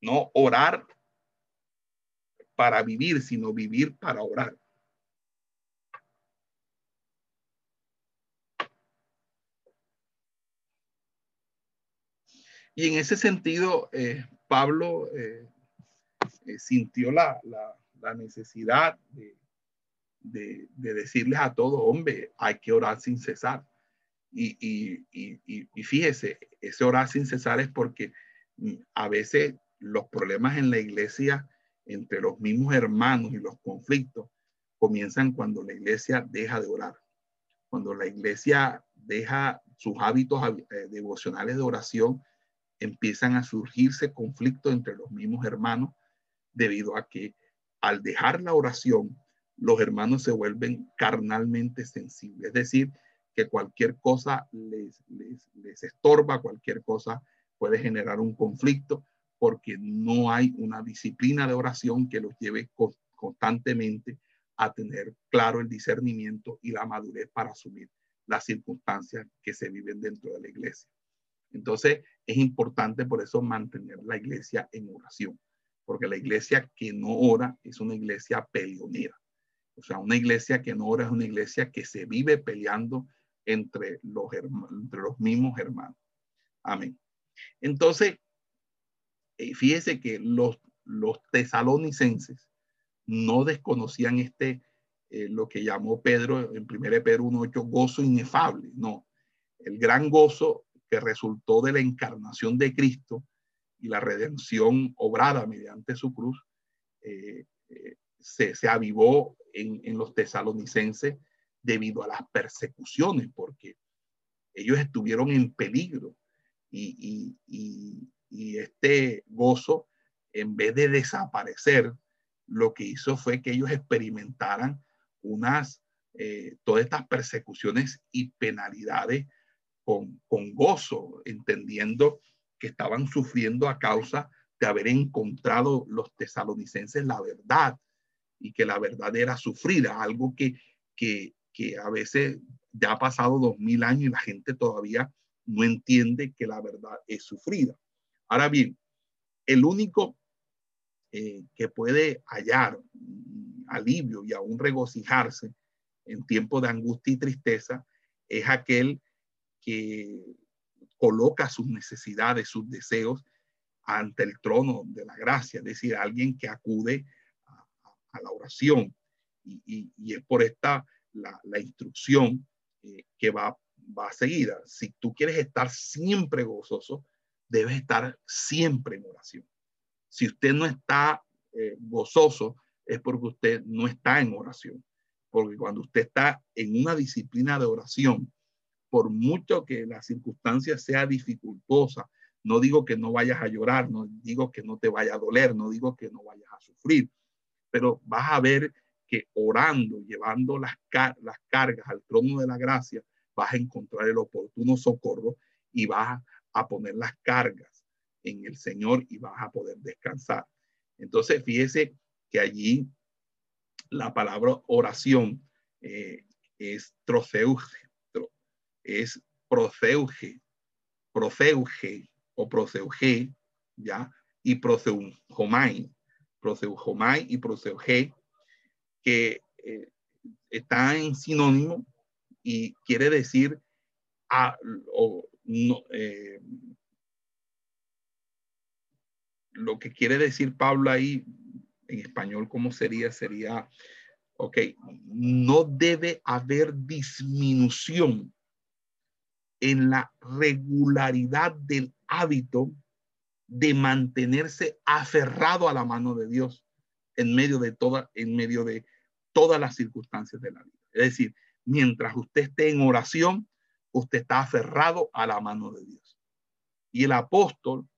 no orar para vivir, sino vivir para orar. Y en ese sentido, eh, Pablo eh, eh, sintió la, la necesidad de, de, decirles a todo hombre, hay que orar sin cesar. Y, y, fíjese, ese orar sin cesar es porque mm, a veces los problemas en la iglesia entre los mismos hermanos y los conflictos comienzan cuando la iglesia deja de orar. Cuando la iglesia deja sus hábitos eh, devocionales de oración, empiezan a surgirse conflictos entre los mismos hermanos debido a que al dejar la oración los hermanos se vuelven carnalmente sensibles. Es decir, que cualquier cosa les, les, estorba, cualquier cosa puede generar un conflicto porque no hay una disciplina de oración que los lleve constantemente a tener claro el discernimiento y la madurez para asumir las circunstancias que se viven dentro de la iglesia. Entonces, es importante por eso mantener la iglesia en oración, porque la iglesia que no ora es una iglesia peleonera. O sea, una iglesia que no ora es una iglesia que se vive peleando entre los, entre los mismos hermanos. Amén. Entonces, eh, fíjese que los, los tesalonicenses no desconocían este, eh, lo que llamó Pedro en 1 Pedro 1.8, gozo inefable. No, el gran gozo que resultó de la encarnación de Cristo y la redención obrada mediante su cruz, eh, eh, se, se, avivó en, en los tesalonicenses debido a las persecuciones, porque ellos estuvieron en peligro y, y, y, este gozo, en vez de desaparecer, lo que hizo fue que ellos experimentaran unas, eh, todas estas persecuciones y penalidades con, con gozo, entendiendo que estaban sufriendo a causa de haber encontrado los tesalonicenses la verdad y que la verdad era sufrida, algo que, que, que a veces ya ha pasado dos mil años y la gente todavía no entiende que la verdad es sufrida. Ahora bien, el único eh, que puede hallar alivio y aún regocijarse en tiempos de angustia y tristeza es aquel que coloca sus necesidades, sus deseos ante el trono de la gracia, es decir, alguien que acude a, la oración. Y, es por esta la, instrucción eh, que va va seguida. Si tú quieres estar siempre gozoso, debes estar siempre en oración. Si usted no está eh, gozoso, es porque usted no está en oración. Porque cuando usted está en una disciplina de oración, por mucho que la circunstancia sea dificultosa, no digo que no vayas a llorar, no digo que no te vaya a doler, no digo que no vayas a sufrir, pero vas a ver que orando, llevando las, las cargas al trono de la gracia, vas a encontrar el oportuno socorro y vas a poner las cargas en el Señor y vas a poder descansar. Entonces, fíjese que allí la palabra oración eh, es troceuge, es proceuge, proceuge o proceuge, ¿ya? Y proceujomai, proceujomai y proceuge, que eh, están en sinónimo y quiere decir a, no, eh, lo que quiere decir Pablo ahí en español, ¿cómo sería? Sería, ok, no debe haber disminución en la regularidad del hábito de mantenerse aferrado a la mano de Dios en medio de toda, en medio de todas las circunstancias de la vida. Es decir, mientras usted esté en oración, usted está aferrado a la mano de Dios. Y el apóstol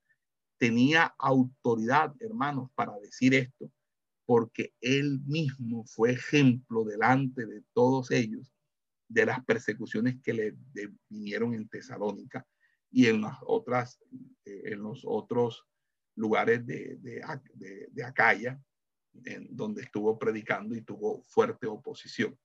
tenía autoridad, hermanos, para decir esto, porque él mismo fue ejemplo delante de todos ellos de las persecuciones que le vinieron en Tesalónica y en las otras, eh, en los otros lugares de, de, Acaya, en donde estuvo predicando y tuvo fuerte oposición.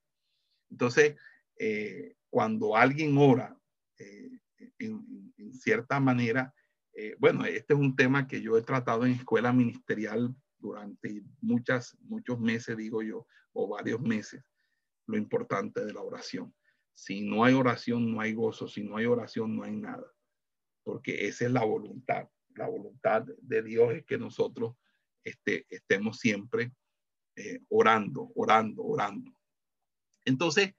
Entonces, eh, cuando alguien ora eh, en, cierta manera, eh, bueno, este es un tema que yo he tratado en escuela ministerial durante muchas, muchos meses, digo yo, o varios meses, lo importante de la oración. Si no hay oración, no hay gozo. Si no hay oración, no hay nada. Porque esa es la voluntad. La voluntad de Dios es que nosotros este, estemos siempre orando, orando, orando. Entonces,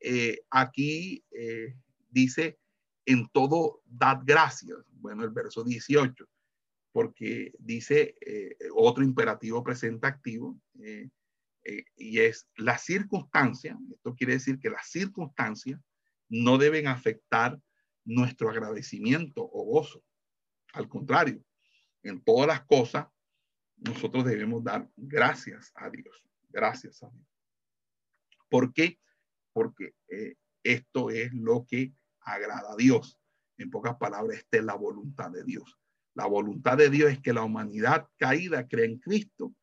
eh, aquí eh, dice, en todo dad gracias. Bueno, el verso 18, porque dice eh, otro imperativo presente activo, y es la circunstancia, esto quiere decir que las circunstancias no deben afectar nuestro agradecimiento o gozo. Al contrario, en todas las cosas, nosotros debemos dar gracias a Dios. Gracias a Dios. ¿Por qué? Porque eh, esto es lo que agrada a Dios. En pocas palabras, esta es la voluntad de Dios. La voluntad de Dios es que la humanidad caída cree en Cristo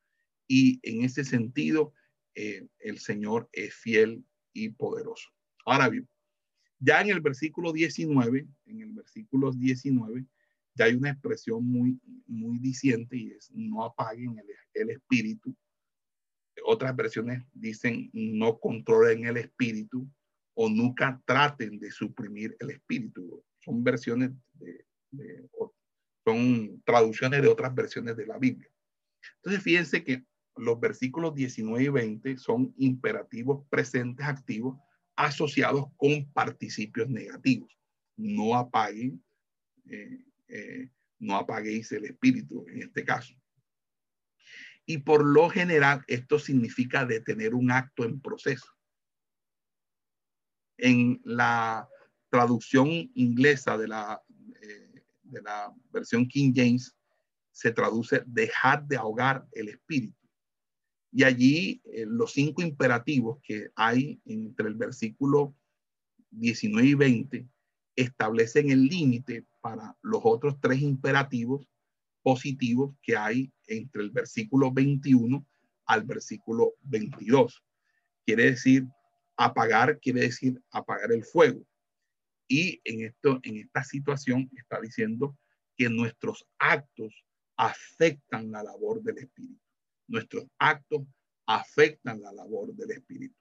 y en ese sentido eh, el Señor es fiel y poderoso. Ahora bien, ya en el versículo 19, en el versículo 19, ya hay una expresión muy, muy diciente y es no apaguen el espíritu otras versiones dicen no controlen el espíritu o nunca traten de suprimir el espíritu. Son versiones de, son traducciones de otras versiones de la Biblia. Entonces, fíjense que los versículos 19 y 20 son imperativos presentes activos asociados con participios negativos. No apaguen, eh, eh, no apaguéis el espíritu en este caso. Y por lo general, esto significa detener un acto en proceso. En la traducción inglesa de la, eh, de la versión King James, se traduce dejar de ahogar el espíritu. Y allí eh, los cinco imperativos que hay entre el versículo 19 y 20 establecen el límite para los otros tres imperativos positivos que hay entre el versículo 21 al versículo 22. Quiere decir, apagar quiere decir apagar el fuego. Y en, esto, en esta situación está diciendo que nuestros actos afectan la labor del Espíritu. Nuestros actos afectan la labor del Espíritu.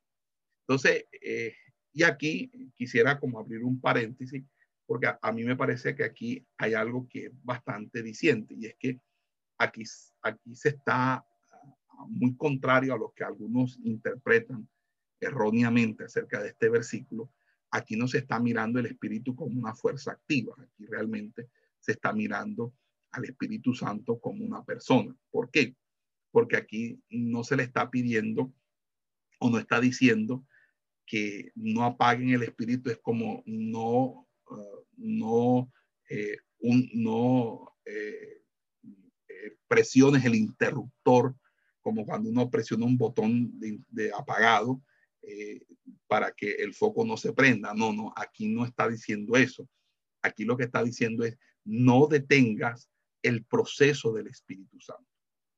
Entonces, eh, y aquí quisiera como abrir un paréntesis, porque a, mí me parece que aquí hay algo que es bastante diciente, y es que aquí, aquí se está ah, muy contrario a lo que algunos interpretan erróneamente acerca de este versículo. Aquí no se está mirando el Espíritu como una fuerza activa, aquí realmente se está mirando al Espíritu Santo como una persona. ¿Por qué? Porque aquí no se le está pidiendo o no está diciendo que no apaguen el Espíritu, es como no, uh, no, eh, un, no eh, eh, presiones el interruptor, como cuando uno presiona un botón de, apagado para que el foco no se prenda. No, no, aquí no está diciendo eso. Aquí lo que está diciendo es no detengas el proceso del Espíritu Santo,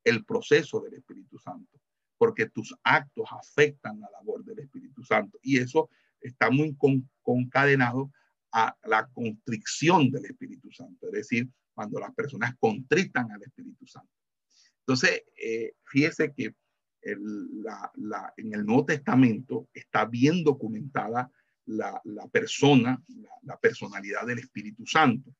el proceso del Espíritu Santo, porque tus actos afectan la labor del Espíritu Santo y eso está muy concadenado a la constricción del Espíritu Santo, es decir, cuando las personas contritan al Espíritu Santo. Entonces, eh, fíjese que en el Nuevo Testamento está bien documentada la, persona, la personalidad del Espíritu Santo.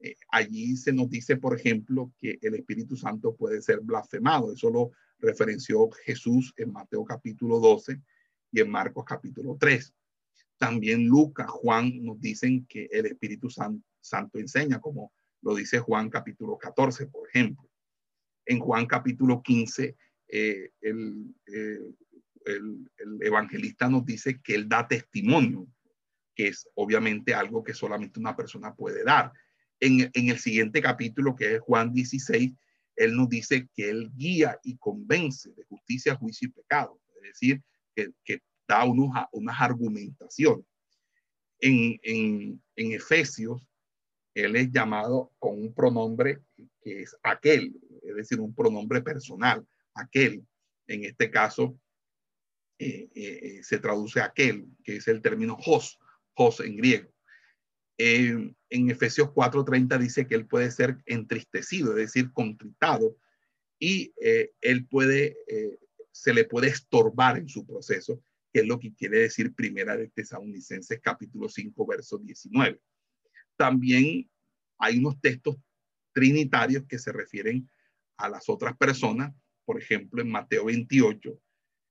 Eh, allí se nos dice, por ejemplo, que el Espíritu Santo puede ser blasfemado. Eso lo referenció Jesús en Mateo capítulo 12 y en Marcos capítulo 3. También Lucas, Juan nos dicen que el Espíritu Santo enseña, como lo dice Juan capítulo 14, por ejemplo. En Juan capítulo 15, eh, el, eh, el evangelista nos dice que él da testimonio, que es obviamente algo que solamente una persona puede dar en, el siguiente capítulo, que es Juan 16, él nos dice que él guía y convence de justicia, juicio y pecado. Es decir, que, da unos, unas argumentaciones. En, en, en Efesios, él es llamado con un pronombre que es aquel, es decir, un pronombre personal, aquel. En este caso, eh, eh, eh, se traduce aquel, que es el término hos, hos en griego. Eh, en Efesios 4:30 dice que él puede ser entristecido, es decir, contritado, y eh, él puede, eh, se le puede estorbar en su proceso, que es lo que quiere decir Primera de Tesalonicenses capítulo 5, verso 19. También hay unos textos trinitarios que se refieren a las otras personas, por ejemplo, en Mateo 28,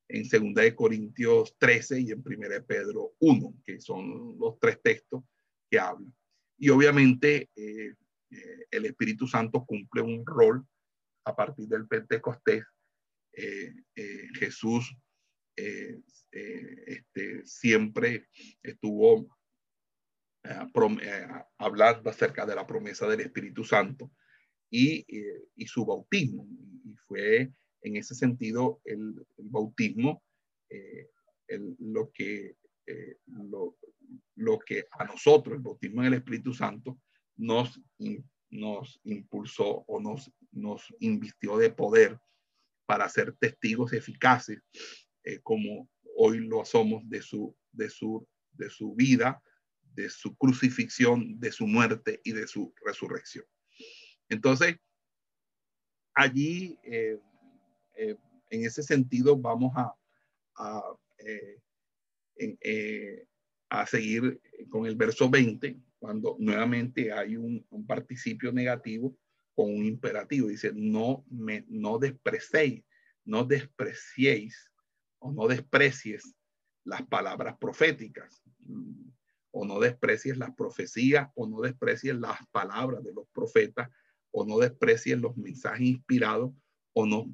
en Segunda de Corintios 13 y en Primera de Pedro 1, que son los tres textos que habla. Y obviamente eh, eh, el Espíritu Santo cumple un rol a partir del Pentecostés. Eh, Jesús este, siempre estuvo hablando acerca de la promesa del Espíritu Santo y, y su bautismo. Y fue en ese sentido el, bautismo lo que lo, lo que a nosotros, el bautismo en el Espíritu Santo, nos, nos impulsó o nos, nos invistió de poder para ser testigos eficaces, eh, como hoy lo somos de su, de, su, de su vida, de su crucifixión, de su muerte y de su resurrección. Entonces, allí, eh, eh, en ese sentido, vamos a, a a seguir con el verso 20, cuando nuevamente hay un, participio negativo con un imperativo. Dice, no me, no despreciéis, no despreciéis o no desprecies las palabras proféticas o no desprecies las profecías o no desprecies las palabras de los profetas o no desprecies los mensajes inspirados o no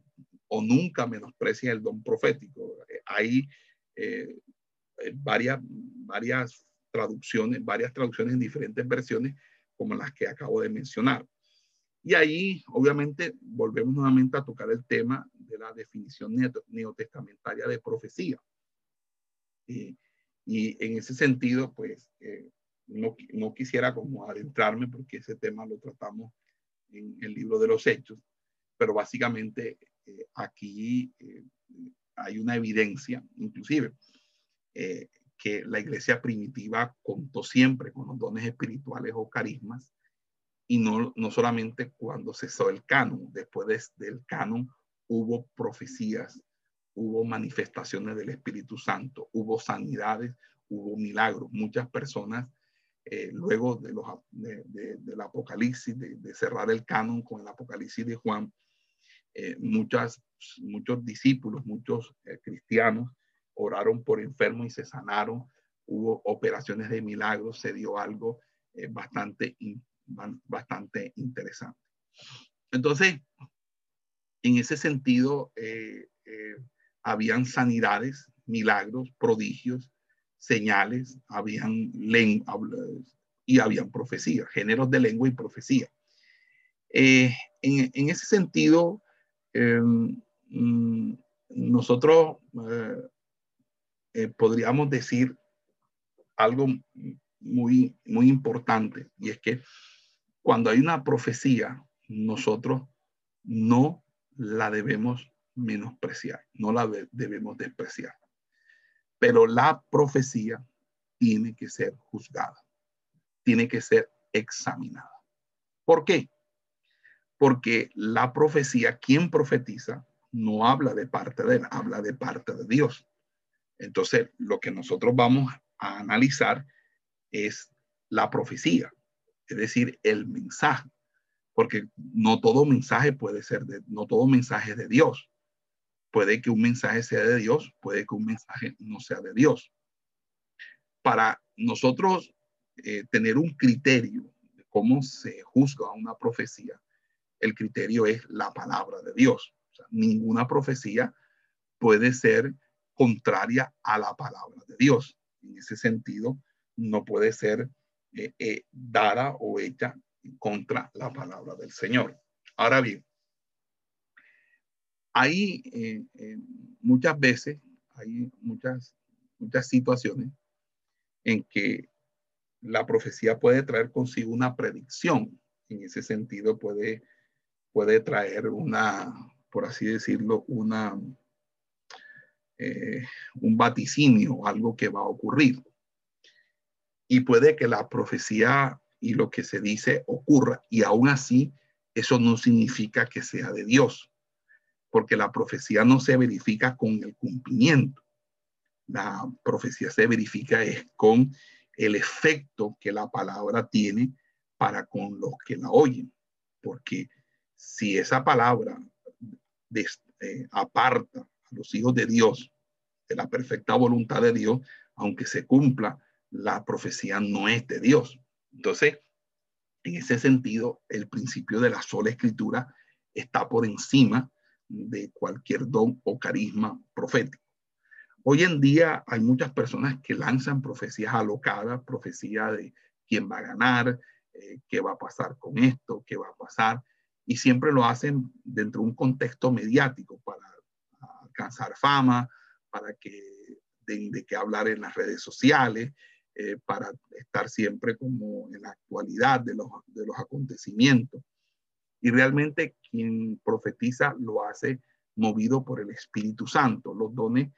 o nunca menosprecies el don profético. Hay eh, varias, varias traducciones, varias traducciones en diferentes versiones como las que acabo de mencionar. Y ahí, obviamente, volvemos nuevamente a tocar el tema de la definición neotestamentaria de profecía. Y, en ese sentido, pues, eh, no, quisiera como adentrarme porque ese tema lo tratamos en el libro de los hechos, pero básicamente eh, aquí eh, hay una evidencia, inclusive, que la iglesia primitiva contó siempre con los dones espirituales o carismas y no, no solamente cuando cesó el canon, después del canon hubo profecías, hubo manifestaciones del Espíritu Santo, hubo sanidades, hubo milagros. Muchas personas, eh, luego de los, del Apocalipsis, de, cerrar el canon con el Apocalipsis de Juan, eh, muchas, muchos discípulos, muchos eh, cristianos oraron por enfermos y se sanaron. Hubo operaciones de milagros, se dio algo bastante bastante interesante. Entonces, en ese sentido, eh, eh, habían sanidades, milagros, prodigios, señales, habían y habían profecías, géneros de lengua y profecía. Eh, en, ese sentido, em, mm, nosotros podríamos decir algo muy, muy importante y es que cuando hay una profecía, nosotros no la debemos menospreciar, no la debemos despreciar. Pero la profecía tiene que ser juzgada, tiene que ser examinada. ¿Por qué? Porque la profecía, quien profetiza, no habla de parte de él, habla de parte de Dios. Entonces, lo que nosotros vamos a analizar es la profecía es decir, el mensaje, porque no todo mensaje puede ser de, no todo mensaje es de Dios. Puede que un mensaje sea de Dios, puede que un mensaje no sea de Dios. Para nosotros eh, tener un criterio de cómo se juzga una profecía, el criterio es la palabra de Dios. ninguna profecía puede ser contraria a la palabra de Dios. En ese sentido, no puede ser eh, eh, dada o hecha contra la palabra del Señor. Ahora bien, hay eh, muchas veces, hay muchas, muchas situaciones en que la profecía puede traer consigo una predicción. En ese sentido puede, puede traer una, por así decirlo, una, un vaticinio, algo que va a ocurrir y puede que la profecía y lo que se dice ocurra y aún así eso no significa que sea de Dios, porque la profecía no se verifica con el cumplimiento. La profecía se verifica es con el efecto que la palabra tiene para con los que la oyen, porque si esa palabra eh, aparta a los hijos de Dios de la perfecta voluntad de Dios, aunque se cumpla, la profecía no es de Dios. Entonces, en ese sentido, el principio de la sola escritura está por encima de cualquier don o carisma profético. Hoy en día hay muchas personas que lanzan profecías alocadas, profecía de quién va a ganar, eh, qué va a pasar con esto, qué va a pasar, y siempre lo hacen dentro de un contexto mediático para alcanzar fama, para que den de qué hablar en las redes sociales, eh, para estar siempre como en la actualidad de los, de los acontecimientos. Y realmente quien profetiza lo hace movido por el Espíritu Santo. Los dones,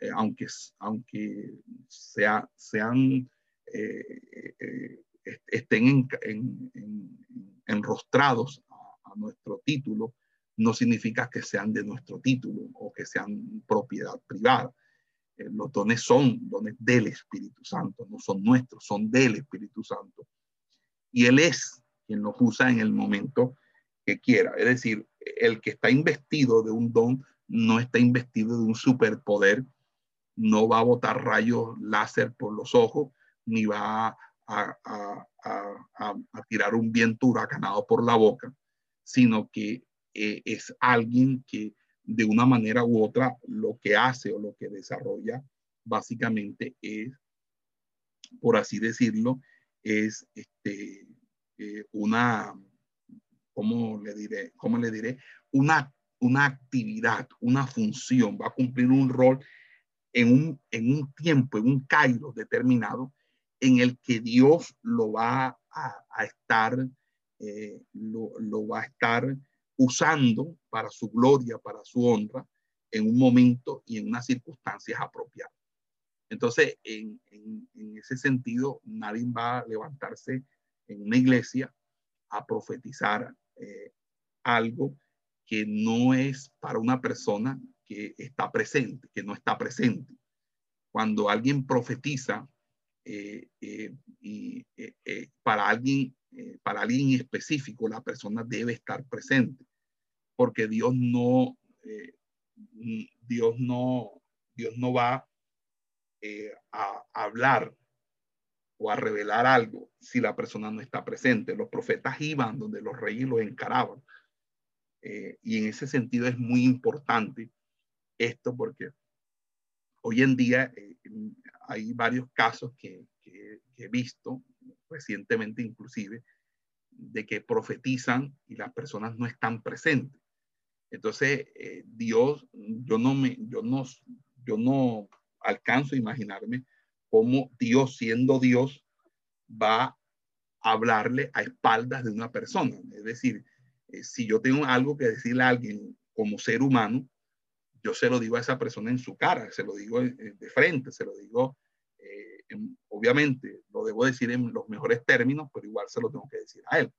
eh, aunque, aunque sea, sean, eh, estén en, enrostrados a, a nuestro título, no significa que sean de nuestro título o que sean propiedad privada. Eh, los dones son dones del Espíritu Santo, no son nuestros, son del Espíritu Santo. Y Él es quien los usa en el momento que quiera. Es decir, el que está investido de un don no está investido de un superpoder, no va a botar rayos láser por los ojos, ni va a, tirar un viento huracanado por la boca, sino que eh, es alguien que de una manera u otra lo que hace o lo que desarrolla básicamente es, por así decirlo, es este, eh, una, ¿cómo le diré? ¿Cómo le diré? Una, una actividad, una función, va a cumplir un rol en un, en un tiempo, en un cairo determinado, en el que Dios lo va a, estar, eh, lo, lo, va a estar usando para su gloria, para su honra, en un momento y en unas circunstancias apropiadas. Entonces, en, en, ese sentido, nadie va a levantarse en una iglesia a profetizar eh, algo que no es para una persona que está presente, que no está presente. Cuando alguien profetiza eh, eh, y para alguien, para alguien específico, la persona debe estar presente, porque Dios no, Dios no, Dios no va a hablar o a revelar algo si la persona no está presente. Los profetas iban donde los reyes los encaraban. Eh, y en ese sentido es muy importante esto porque hoy en día eh, hay varios casos que, he visto recientemente inclusive de que profetizan y las personas no están presentes. Entonces, eh, Dios, yo no me, yo no, yo no alcanzo a imaginarme cómo Dios, siendo Dios, va a hablarle a espaldas de una persona. Es decir, eh, si yo tengo algo que decirle a alguien como ser humano, yo se lo digo a esa persona en su cara, se lo digo de frente, se lo digo, obviamente, lo debo decir en los mejores términos, pero igual se lo tengo que decir a él.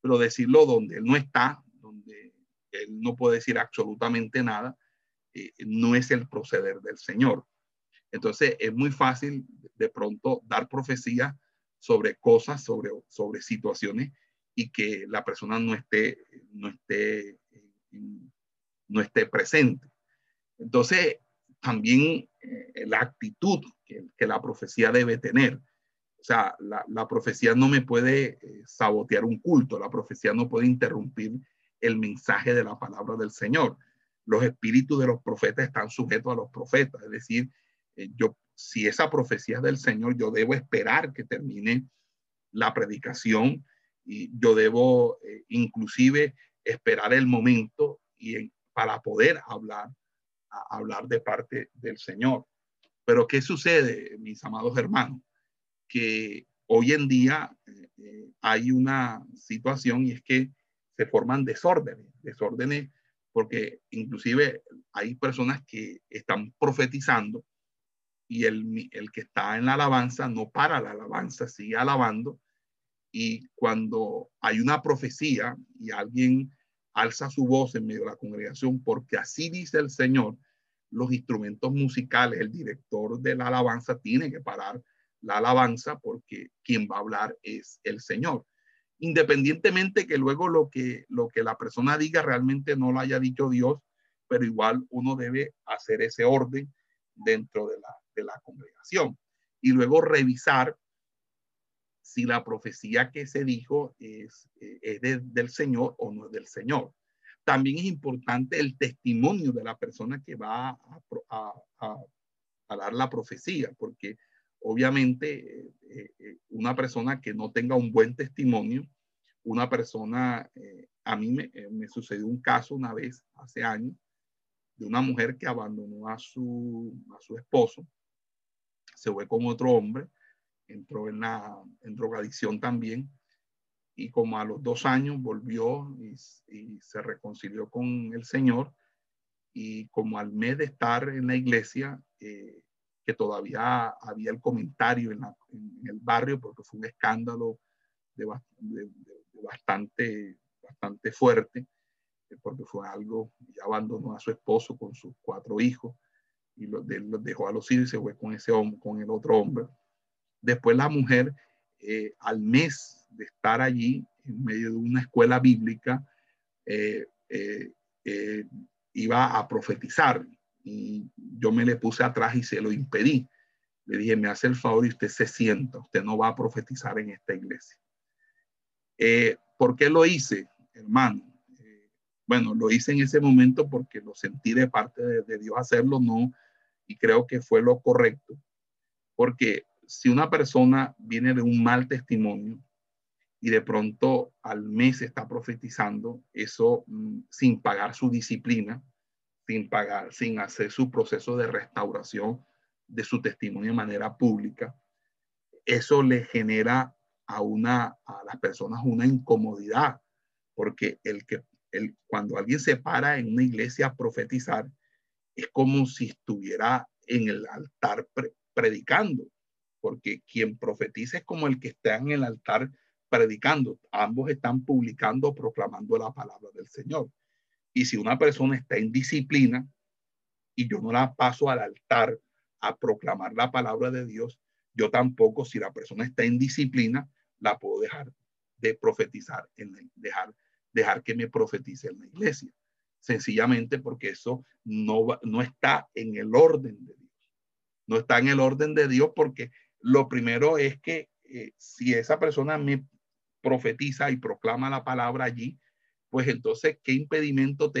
Pero decirlo donde él no está, donde él no puede decir absolutamente nada, eh, no es el proceder del Señor. Entonces es muy fácil de pronto dar profecía sobre cosas, sobre, sobre situaciones y que la persona no esté, no esté, no esté presente. Entonces, también eh, la actitud que, la profecía debe tener. O sea, la, la profecía no me puede eh, sabotear un culto, la profecía no puede interrumpir el mensaje de la palabra del Señor. Los espíritus de los profetas están sujetos a los profetas, es decir, eh, yo, si esa profecía es del Señor, yo debo esperar que termine la predicación y yo debo inclusive esperar el momento y para poder hablar, hablar de parte del Señor. Pero ¿qué sucede, mis amados hermanos? Que hoy en día eh, hay una situación y es que se forman desórdenes, desórdenes porque inclusive hay personas que están profetizando y el, el que está en la alabanza no para la alabanza, sigue alabando. Y cuando hay una profecía y alguien alza su voz en medio de la congregación, porque así dice el Señor, los instrumentos musicales, el director de la alabanza tiene que parar la alabanza porque quien va a hablar es el Señor. Independientemente que luego lo que, lo que la persona diga realmente no lo haya dicho Dios, pero igual uno debe hacer ese orden dentro de la, de la congregación y luego revisar si la profecía que se dijo es, eh, es del Señor o no es del Señor. También es importante el testimonio de la persona que va a, dar la profecía, porque obviamente eh, eh, una persona que no tenga un buen testimonio, una persona, a mí me, me, sucedió un caso una vez, hace años, de una mujer que abandonó a su, a su esposo se fue con otro hombre, entró en, la, en drogadicción también y como a los dos años volvió y, se reconcilió con el Señor y como al mes de estar en la iglesia, eh, que todavía había el comentario en, el barrio porque fue un escándalo de, bastante, bastante fuerte, eh, porque fue algo, ya abandonó a su esposo con sus cuatro hijos y los, dejó a los hijos y se fue con ese hombre, con el otro hombre. Después la mujer, eh, al mes de estar allí, en medio de una escuela bíblica, eh, eh, iba a profetizar y yo me le puse atrás y se lo impedí. Le dije, me hace el favor y usted se sienta, usted no va a profetizar en esta iglesia. ¿Por qué lo hice, hermano? bueno, lo hice en ese momento porque lo sentí de parte de, de Dios hacerlo, no, y creo que fue lo correcto, porque si una persona viene de un mal testimonio y de pronto al mes está profetizando, eso mm, sin pagar su disciplina, sin pagar, sin hacer su proceso de restauración de su testimonio de manera pública, eso le genera a una a las personas una incomodidad, porque el que el, cuando alguien se para en una iglesia a profetizar, es como si estuviera en el altar predicando porque quien profetiza es como el que está en el altar predicando. Ambos están publicando, proclamando la palabra del Señor. Y si una persona está en disciplina y yo no la paso al altar a proclamar la palabra de Dios, yo tampoco, si la persona está en disciplina, la puedo dejar de profetizar, en dejar, que me profetice en la iglesia. Sencillamente porque eso no, no está en el orden de Dios. No está en el orden de Dios porque lo primero es que eh, si esa persona me profetiza y proclama la palabra allí, pues entonces, ¿qué impedimento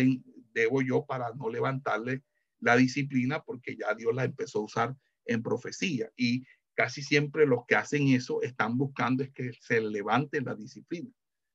debo yo para no levantarle la disciplina? Porque ya Dios la empezó a usar en profecía. Y casi siempre los que hacen eso están buscando es que se levante la disciplina.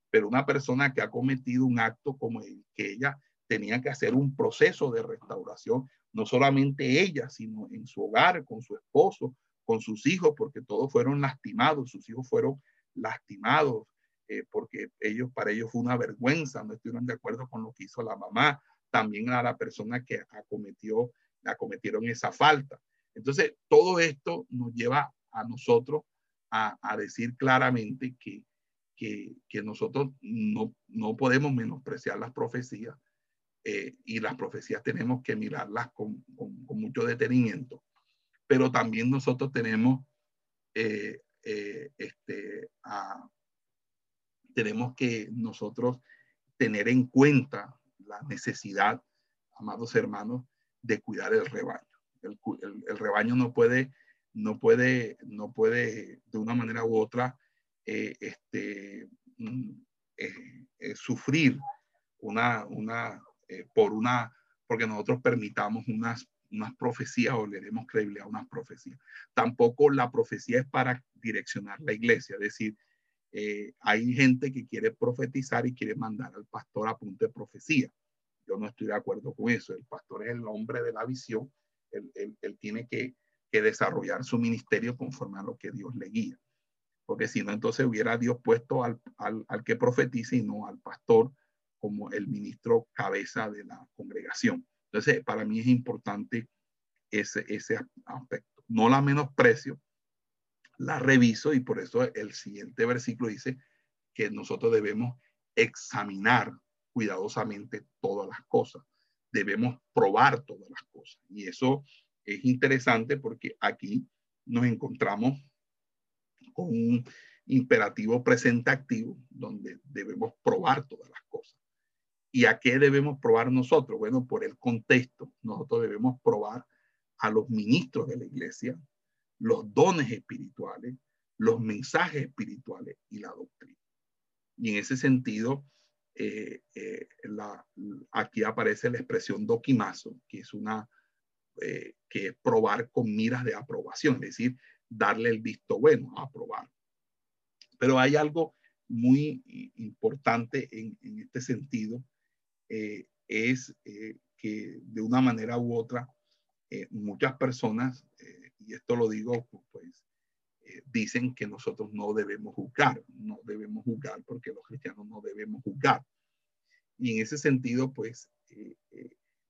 Pero una persona que ha cometido un acto como el que ella tenía que hacer un proceso de restauración, no solamente ella, sino en su hogar, con su esposo, con sus hijos, porque todos fueron lastimados, sus hijos fueron lastimados, eh, porque ellos, para ellos fue una vergüenza, no estuvieron de acuerdo con lo que hizo la mamá, también a la persona que acometió, acometieron esa falta. Entonces, todo esto nos lleva a nosotros a, decir claramente que, que, nosotros no, no, podemos menospreciar las profecías eh, y las profecías tenemos que mirarlas con, con mucho detenimiento pero también nosotros tenemos, eh, eh, este, tenemos que nosotros tener en cuenta la necesidad, amados hermanos, de cuidar el rebaño. El, rebaño no puede, no puede, no puede de una manera u otra eh, este, mm, sufrir una, una, por una, porque nosotros permitamos unas unas profecías o le demos credibilidad a unas profecías. Tampoco la profecía es para direccionar la iglesia, es decir, eh, hay gente que quiere profetizar y quiere mandar al pastor a punto de profecía. Yo no estoy de acuerdo con eso. El pastor es el hombre de la visión. Él, él, tiene que, que, desarrollar su ministerio conforme a lo que Dios le guía. Porque si no, entonces hubiera Dios puesto al, al, al que profetice y no al pastor como el ministro cabeza de la congregación. Entonces, para mí es importante ese, ese aspecto. No la menosprecio, la reviso y por eso el siguiente versículo dice que nosotros debemos examinar cuidadosamente todas las cosas. Debemos probar todas las cosas. Y eso es interesante porque aquí nos encontramos con un imperativo presente activo donde debemos probar todas las cosas. ¿Y a qué debemos probar nosotros? Bueno, por el contexto, nosotros debemos probar a los ministros de la iglesia, los dones espirituales, los mensajes espirituales y la doctrina. Y en ese sentido, eh, eh, aquí aparece la expresión doquimazo, que es una, eh, que probar con miras de aprobación, es decir, darle el visto bueno, a aprobar. Pero hay algo muy importante en este sentido, eh, es eh, que de una manera u otra eh, muchas personas, y esto lo digo pues, dicen que nosotros no debemos juzgar, no debemos juzgar porque los cristianos no debemos juzgar. Y en ese sentido, pues,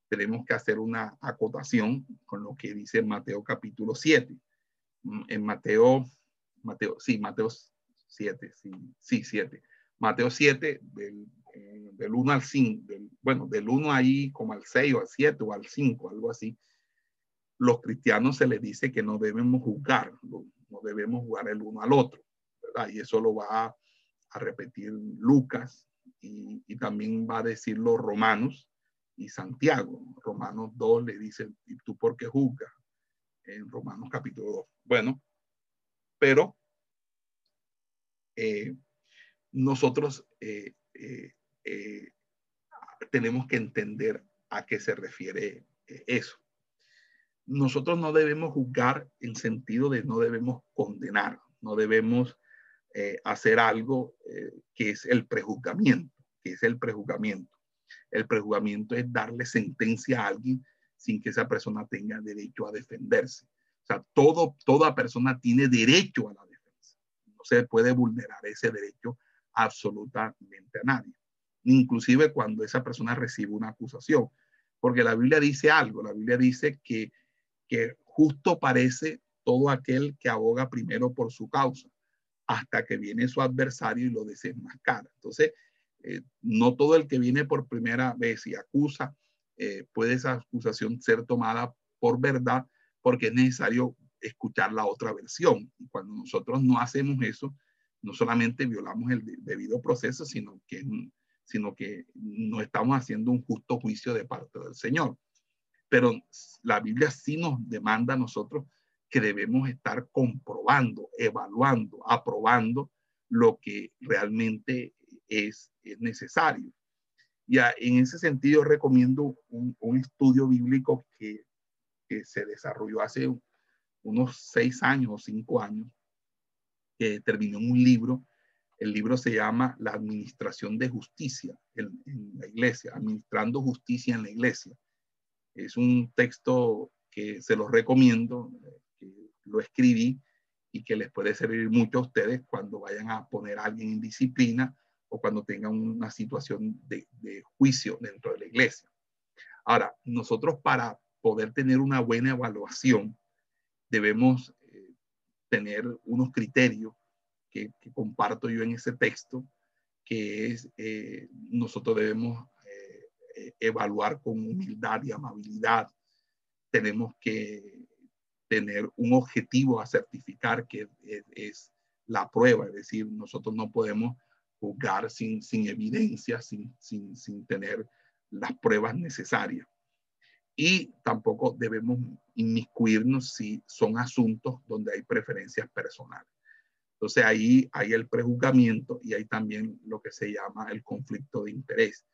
tenemos que hacer una acotación con lo que dice Mateo capítulo 7. Mm, en Mateo, Mateo, sí, Mateo 7, sí, sí, 7. Mateo 7, del eh, del 1 al 5, bueno, del 1 ahí como al 6 o al 7 o al 5, algo así, los cristianos se les dice que no debemos juzgar, no, debemos jugar el uno al otro, ¿verdad? Y eso lo va a, repetir Lucas y, también va a decirlo Romanos y Santiago. Romanos 2 le dice, ¿y tú por qué juzgas? En Romanos capítulo 2. Bueno, pero eh, nosotros eh, eh, tenemos que entender a qué se refiere eso. Nosotros no debemos juzgar en sentido de no debemos condenar, no debemos eh, hacer algo eh, que es el prejuzgamiento, que es el prejuzgamiento. El prejuzgamiento es darle sentencia a alguien sin que esa persona tenga derecho a defenderse. O sea, todo, toda persona tiene derecho a la defensa. No se puede vulnerar ese derecho absolutamente a nadie. Inclusive cuando esa persona recibe una acusación. Porque la Biblia dice algo, la Biblia dice que, que justo parece todo aquel que aboga primero por su causa hasta que viene su adversario y lo desenmascara. Entonces, eh, no todo el que viene por primera vez y acusa, eh, puede esa acusación ser tomada por verdad porque es necesario escuchar la otra versión. Cuando nosotros no hacemos eso, no solamente violamos el debido proceso, sino que, sino que no estamos haciendo un justo juicio de parte del Señor. Pero la Biblia sí nos demanda a nosotros que debemos estar comprobando, evaluando, aprobando lo que realmente es, necesario. Y en ese sentido recomiendo un, estudio bíblico que, se desarrolló hace unos seis años o cinco años, que terminó en un libro. El libro se llama La Administración de Justicia en, la Iglesia, Administrando Justicia en la Iglesia. Es un texto que se los recomiendo, lo escribí y que les puede servir mucho a ustedes cuando vayan a poner a alguien en disciplina o cuando tengan una situación de, juicio dentro de la iglesia. Ahora, nosotros para poder tener una buena evaluación debemos eh, tener unos criterios comparto yo en ese texto, que es eh, nosotros debemos eh, evaluar con humildad y amabilidad. Tenemos que tener un objetivo a certificar que es, la prueba, es decir, nosotros no podemos juzgar sin, sin evidencia, sin, sin, sin tener las pruebas necesarias. Y tampoco debemos inmiscuirnos si son asuntos donde hay preferencias personales. Entonces ahí hay el prejuzgamiento y hay también lo que se llama el conflicto de interés.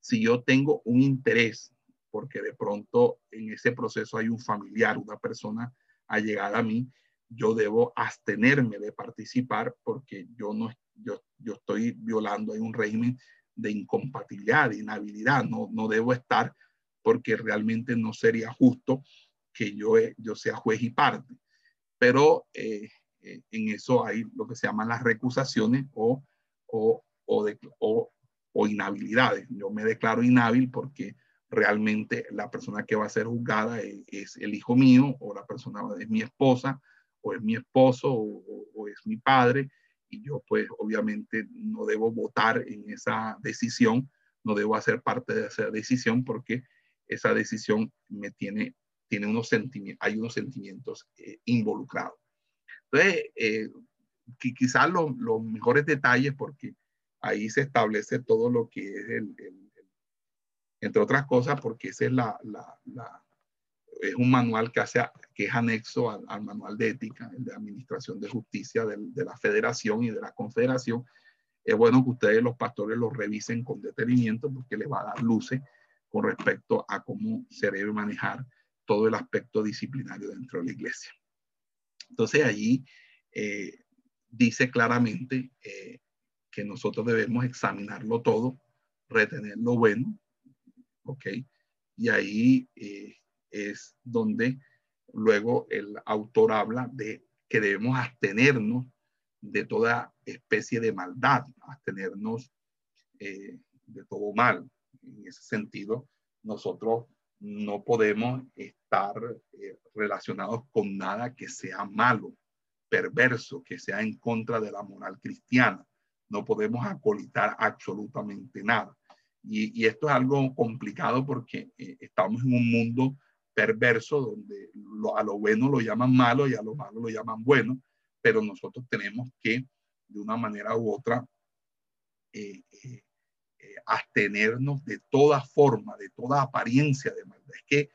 Si yo tengo un interés, porque de pronto en ese proceso hay un familiar, una persona a llegar a mí, yo debo abstenerme de participar porque yo no yo, yo estoy violando un régimen de incompatibilidad, de inhabilidad, no, no debo estar porque realmente no sería justo que yo, yo sea juez y parte. Pero eh, eh, en eso hay lo que se llaman las recusaciones o, o, o, de, inhabilidades. Yo me declaro inhábil porque realmente la persona que va a ser juzgada es, el hijo mío o la persona es mi esposa o es mi esposo o, es mi padre y yo pues obviamente no debo votar en esa decisión, no debo hacer parte de esa decisión porque esa decisión me tiene, tiene unos sentimientos, hay unos sentimientos eh, involucrados. Entonces, eh, quizás los mejores detalles porque ahí se establece todo lo que es el entre otras cosas porque ese es, la, es un manual que, hace, que es anexo al, manual de ética, el de administración de justicia de, de la federación y de la confederación. Es bueno que ustedes los pastores lo revisen con detenimiento porque les va a dar luces con respecto a cómo se debe manejar todo el aspecto disciplinario dentro de la iglesia. Entonces allí eh, dice claramente eh, que nosotros debemos examinarlo todo, retener lo bueno, ¿ok? Y ahí eh, es donde luego el autor habla de que debemos abstenernos de toda especie de maldad, abstenernos de todo mal. En ese sentido, nosotros no podemos estar eh, relacionados con nada que sea malo, perverso, que sea en contra de la moral cristiana. No podemos acolitar absolutamente nada. Y, esto es algo complicado porque eh, estamos en un mundo perverso donde a lo bueno lo llaman malo y a lo malo lo llaman bueno, pero nosotros tenemos que, de una manera u otra, eh, eh, abstenernos de toda forma, de toda apariencia de maldad. Es que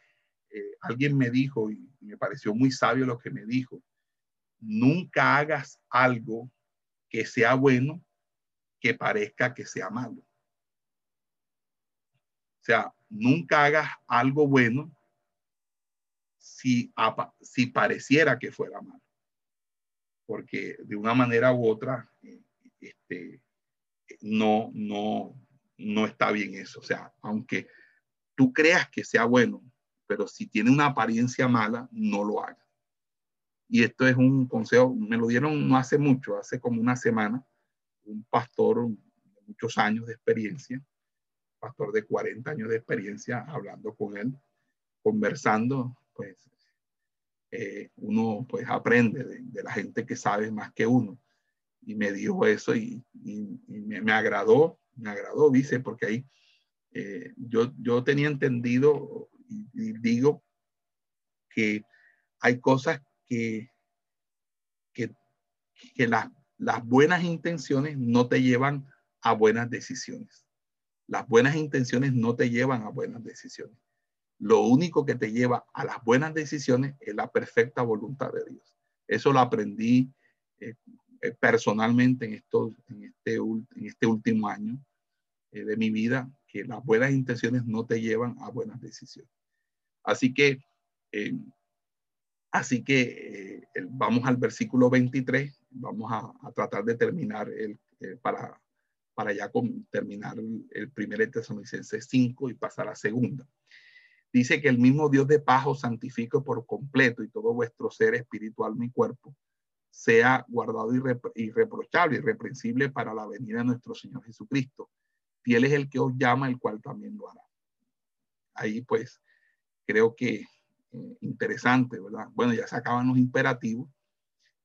eh, alguien me dijo, y me pareció muy sabio lo que me dijo, nunca hagas algo que sea bueno que parezca que sea malo. O sea, nunca hagas algo bueno si, si pareciera que fuera malo. Porque de una manera u otra, eh, este, no, no, no está bien eso. O sea, aunque tú creas que sea bueno, pero si tiene una apariencia mala, no lo hagas. Y esto es un consejo, me lo dieron no hace mucho, hace como una semana, un pastor de muchos años de experiencia, pastor de 40 años de experiencia, hablando con él, conversando, pues eh, uno pues aprende de, la gente que sabe más que uno. Y me dijo eso y, me, agradó, me agradó, dice, porque ahí eh, yo, yo tenía entendido y, digo que hay cosas que, que, que las buenas intenciones no te llevan a buenas decisiones. Las buenas intenciones no te llevan a buenas decisiones. Lo único que te lleva a las buenas decisiones es la perfecta voluntad de Dios. Eso lo aprendí eh, eh, personalmente en, esto, en, este, en este último año eh, de mi vida, que las buenas intenciones no te llevan a buenas decisiones. Así que, así que vamos al versículo 23, vamos a, tratar de terminar el, para, para ya terminar el primer Tesalonicenses 5 y pasar a segunda. Dice que el mismo Dios de paz os santifique por completo y todo vuestro ser espiritual, mi cuerpo, sea guardado irreprochable, irreprensible para la venida de nuestro Señor Jesucristo. Fiel es el que os llama, el cual también lo hará. Ahí pues creo que eh, interesante, ¿verdad? Bueno, ya se acaban los imperativos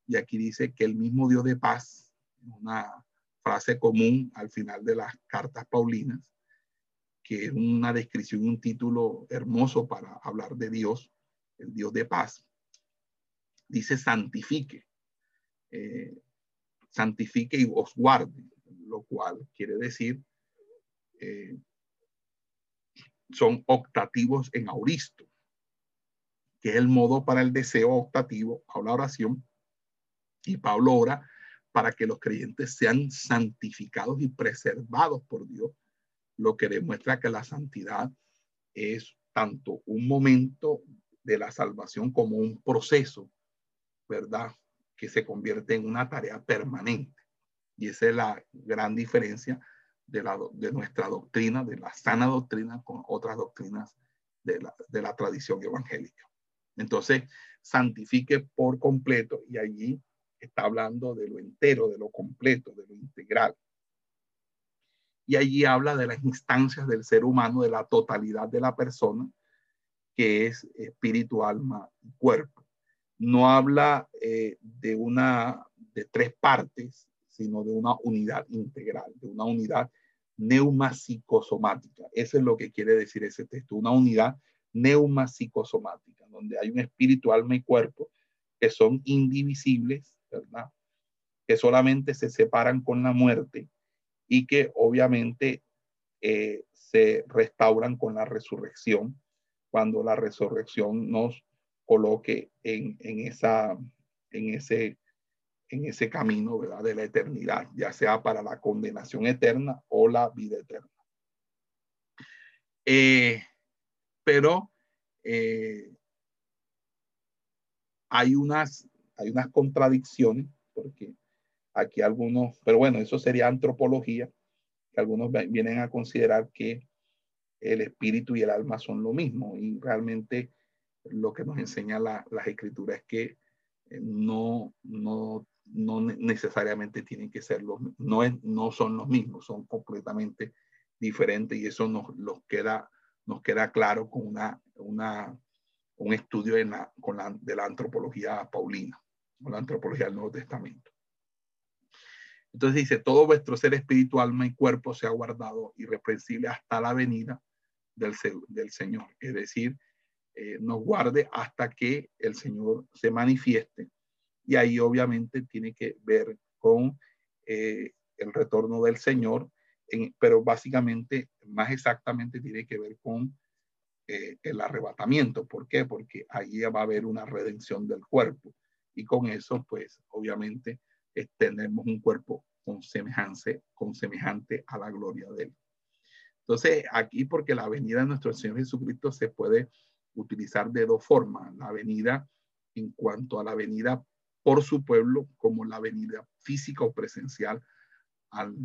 y aquí dice que el mismo Dios de paz, una frase común al final de las cartas paulinas, que es una descripción, un título hermoso para hablar de Dios, el Dios de paz. Dice santifique, eh, santifique y os guarde, lo cual quiere decir, eh, son octativos en auristo, que es el modo para el deseo octativo a la oración. Y Pablo ora para que los creyentes sean santificados y preservados por Dios lo que demuestra que la santidad es tanto un momento de la salvación como un proceso, ¿verdad? Que se convierte en una tarea permanente. Y esa es la gran diferencia de, la, de nuestra doctrina, de la sana doctrina con otras doctrinas de la, de la tradición evangélica. Entonces, santifique por completo y allí está hablando de lo entero, de lo completo, de lo integral y allí habla de las instancias del ser humano, de la totalidad de la persona, que es espíritu, alma y cuerpo. No habla eh, de una, de tres partes, sino de una unidad integral, de una unidad neuropsicosomática. Eso es lo que quiere decir ese texto, una unidad neuropsicosomática, donde hay un espíritu, alma y cuerpo que son indivisibles. Que solamente se separan con la muerte y que obviamente eh, se restauran con la resurrección, cuando la resurrección nos coloque en, esa, en, ese, en ese camino ¿verdad? de la eternidad, ya sea para la condenación eterna o la vida eterna. Eh, pero eh, hay, unas, hay unas contradicciones, porque Aquí algunos, pero bueno, eso sería antropología, que algunos vienen a considerar que el espíritu y el alma son lo mismo y realmente lo que nos enseña la, las escrituras es que eh, no, no, no necesariamente tienen que ser los no, es, no son los mismos, son completamente diferentes y eso nos, nos, queda, nos queda claro con una, una, un estudio en la, con la, de la antropología paulina, o la antropología del Nuevo Testamento. Entonces dice, todo vuestro ser espiritual, alma y cuerpo sea guardado irreprensible hasta la venida del, del Señor. Es decir, eh, nos guarde hasta que el Señor se manifieste. Y ahí obviamente tiene que ver con eh, el retorno del Señor pero básicamente, más exactamente, tiene que ver con eh, el arrebatamiento. ¿Por qué? Porque ahí va a haber una redención del cuerpo. Y con eso, pues, obviamente, tenemos un cuerpo con semejante, con semejante a la gloria de Él. Entonces, aquí porque la venida de nuestro Señor Jesucristo se puede utilizar de dos formas. La venida en cuanto a la venida por su pueblo, como la venida física o presencial al,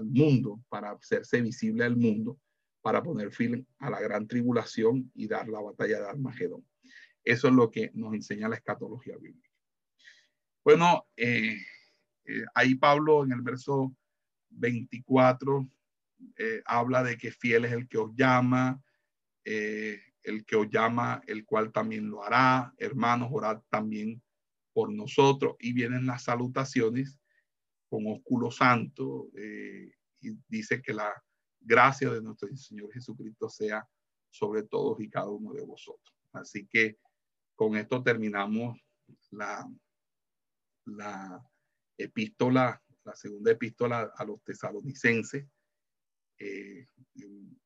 mundo, para hacerse visible al mundo, para poner fin a la gran tribulación y dar la batalla de Armagedón. Eso es lo que nos enseña la escatología bíblica. Bueno, eh, eh, ahí Pablo en el verso 24 eh, habla de que fiel es el que os llama, el que os llama, el cual también lo hará. Hermanos, orad también por nosotros. Y vienen las salutaciones con ósculo santo y dice que la gracia de nuestro Señor Jesucristo sea sobre todos y cada uno de vosotros. Así que con esto terminamos la, la epístola, la segunda epístola a los tesalonicenses, eh,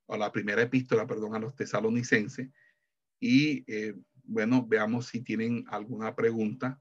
o la primera epístola, perdón, a los tesalonicenses. Y eh, bueno, veamos si tienen alguna pregunta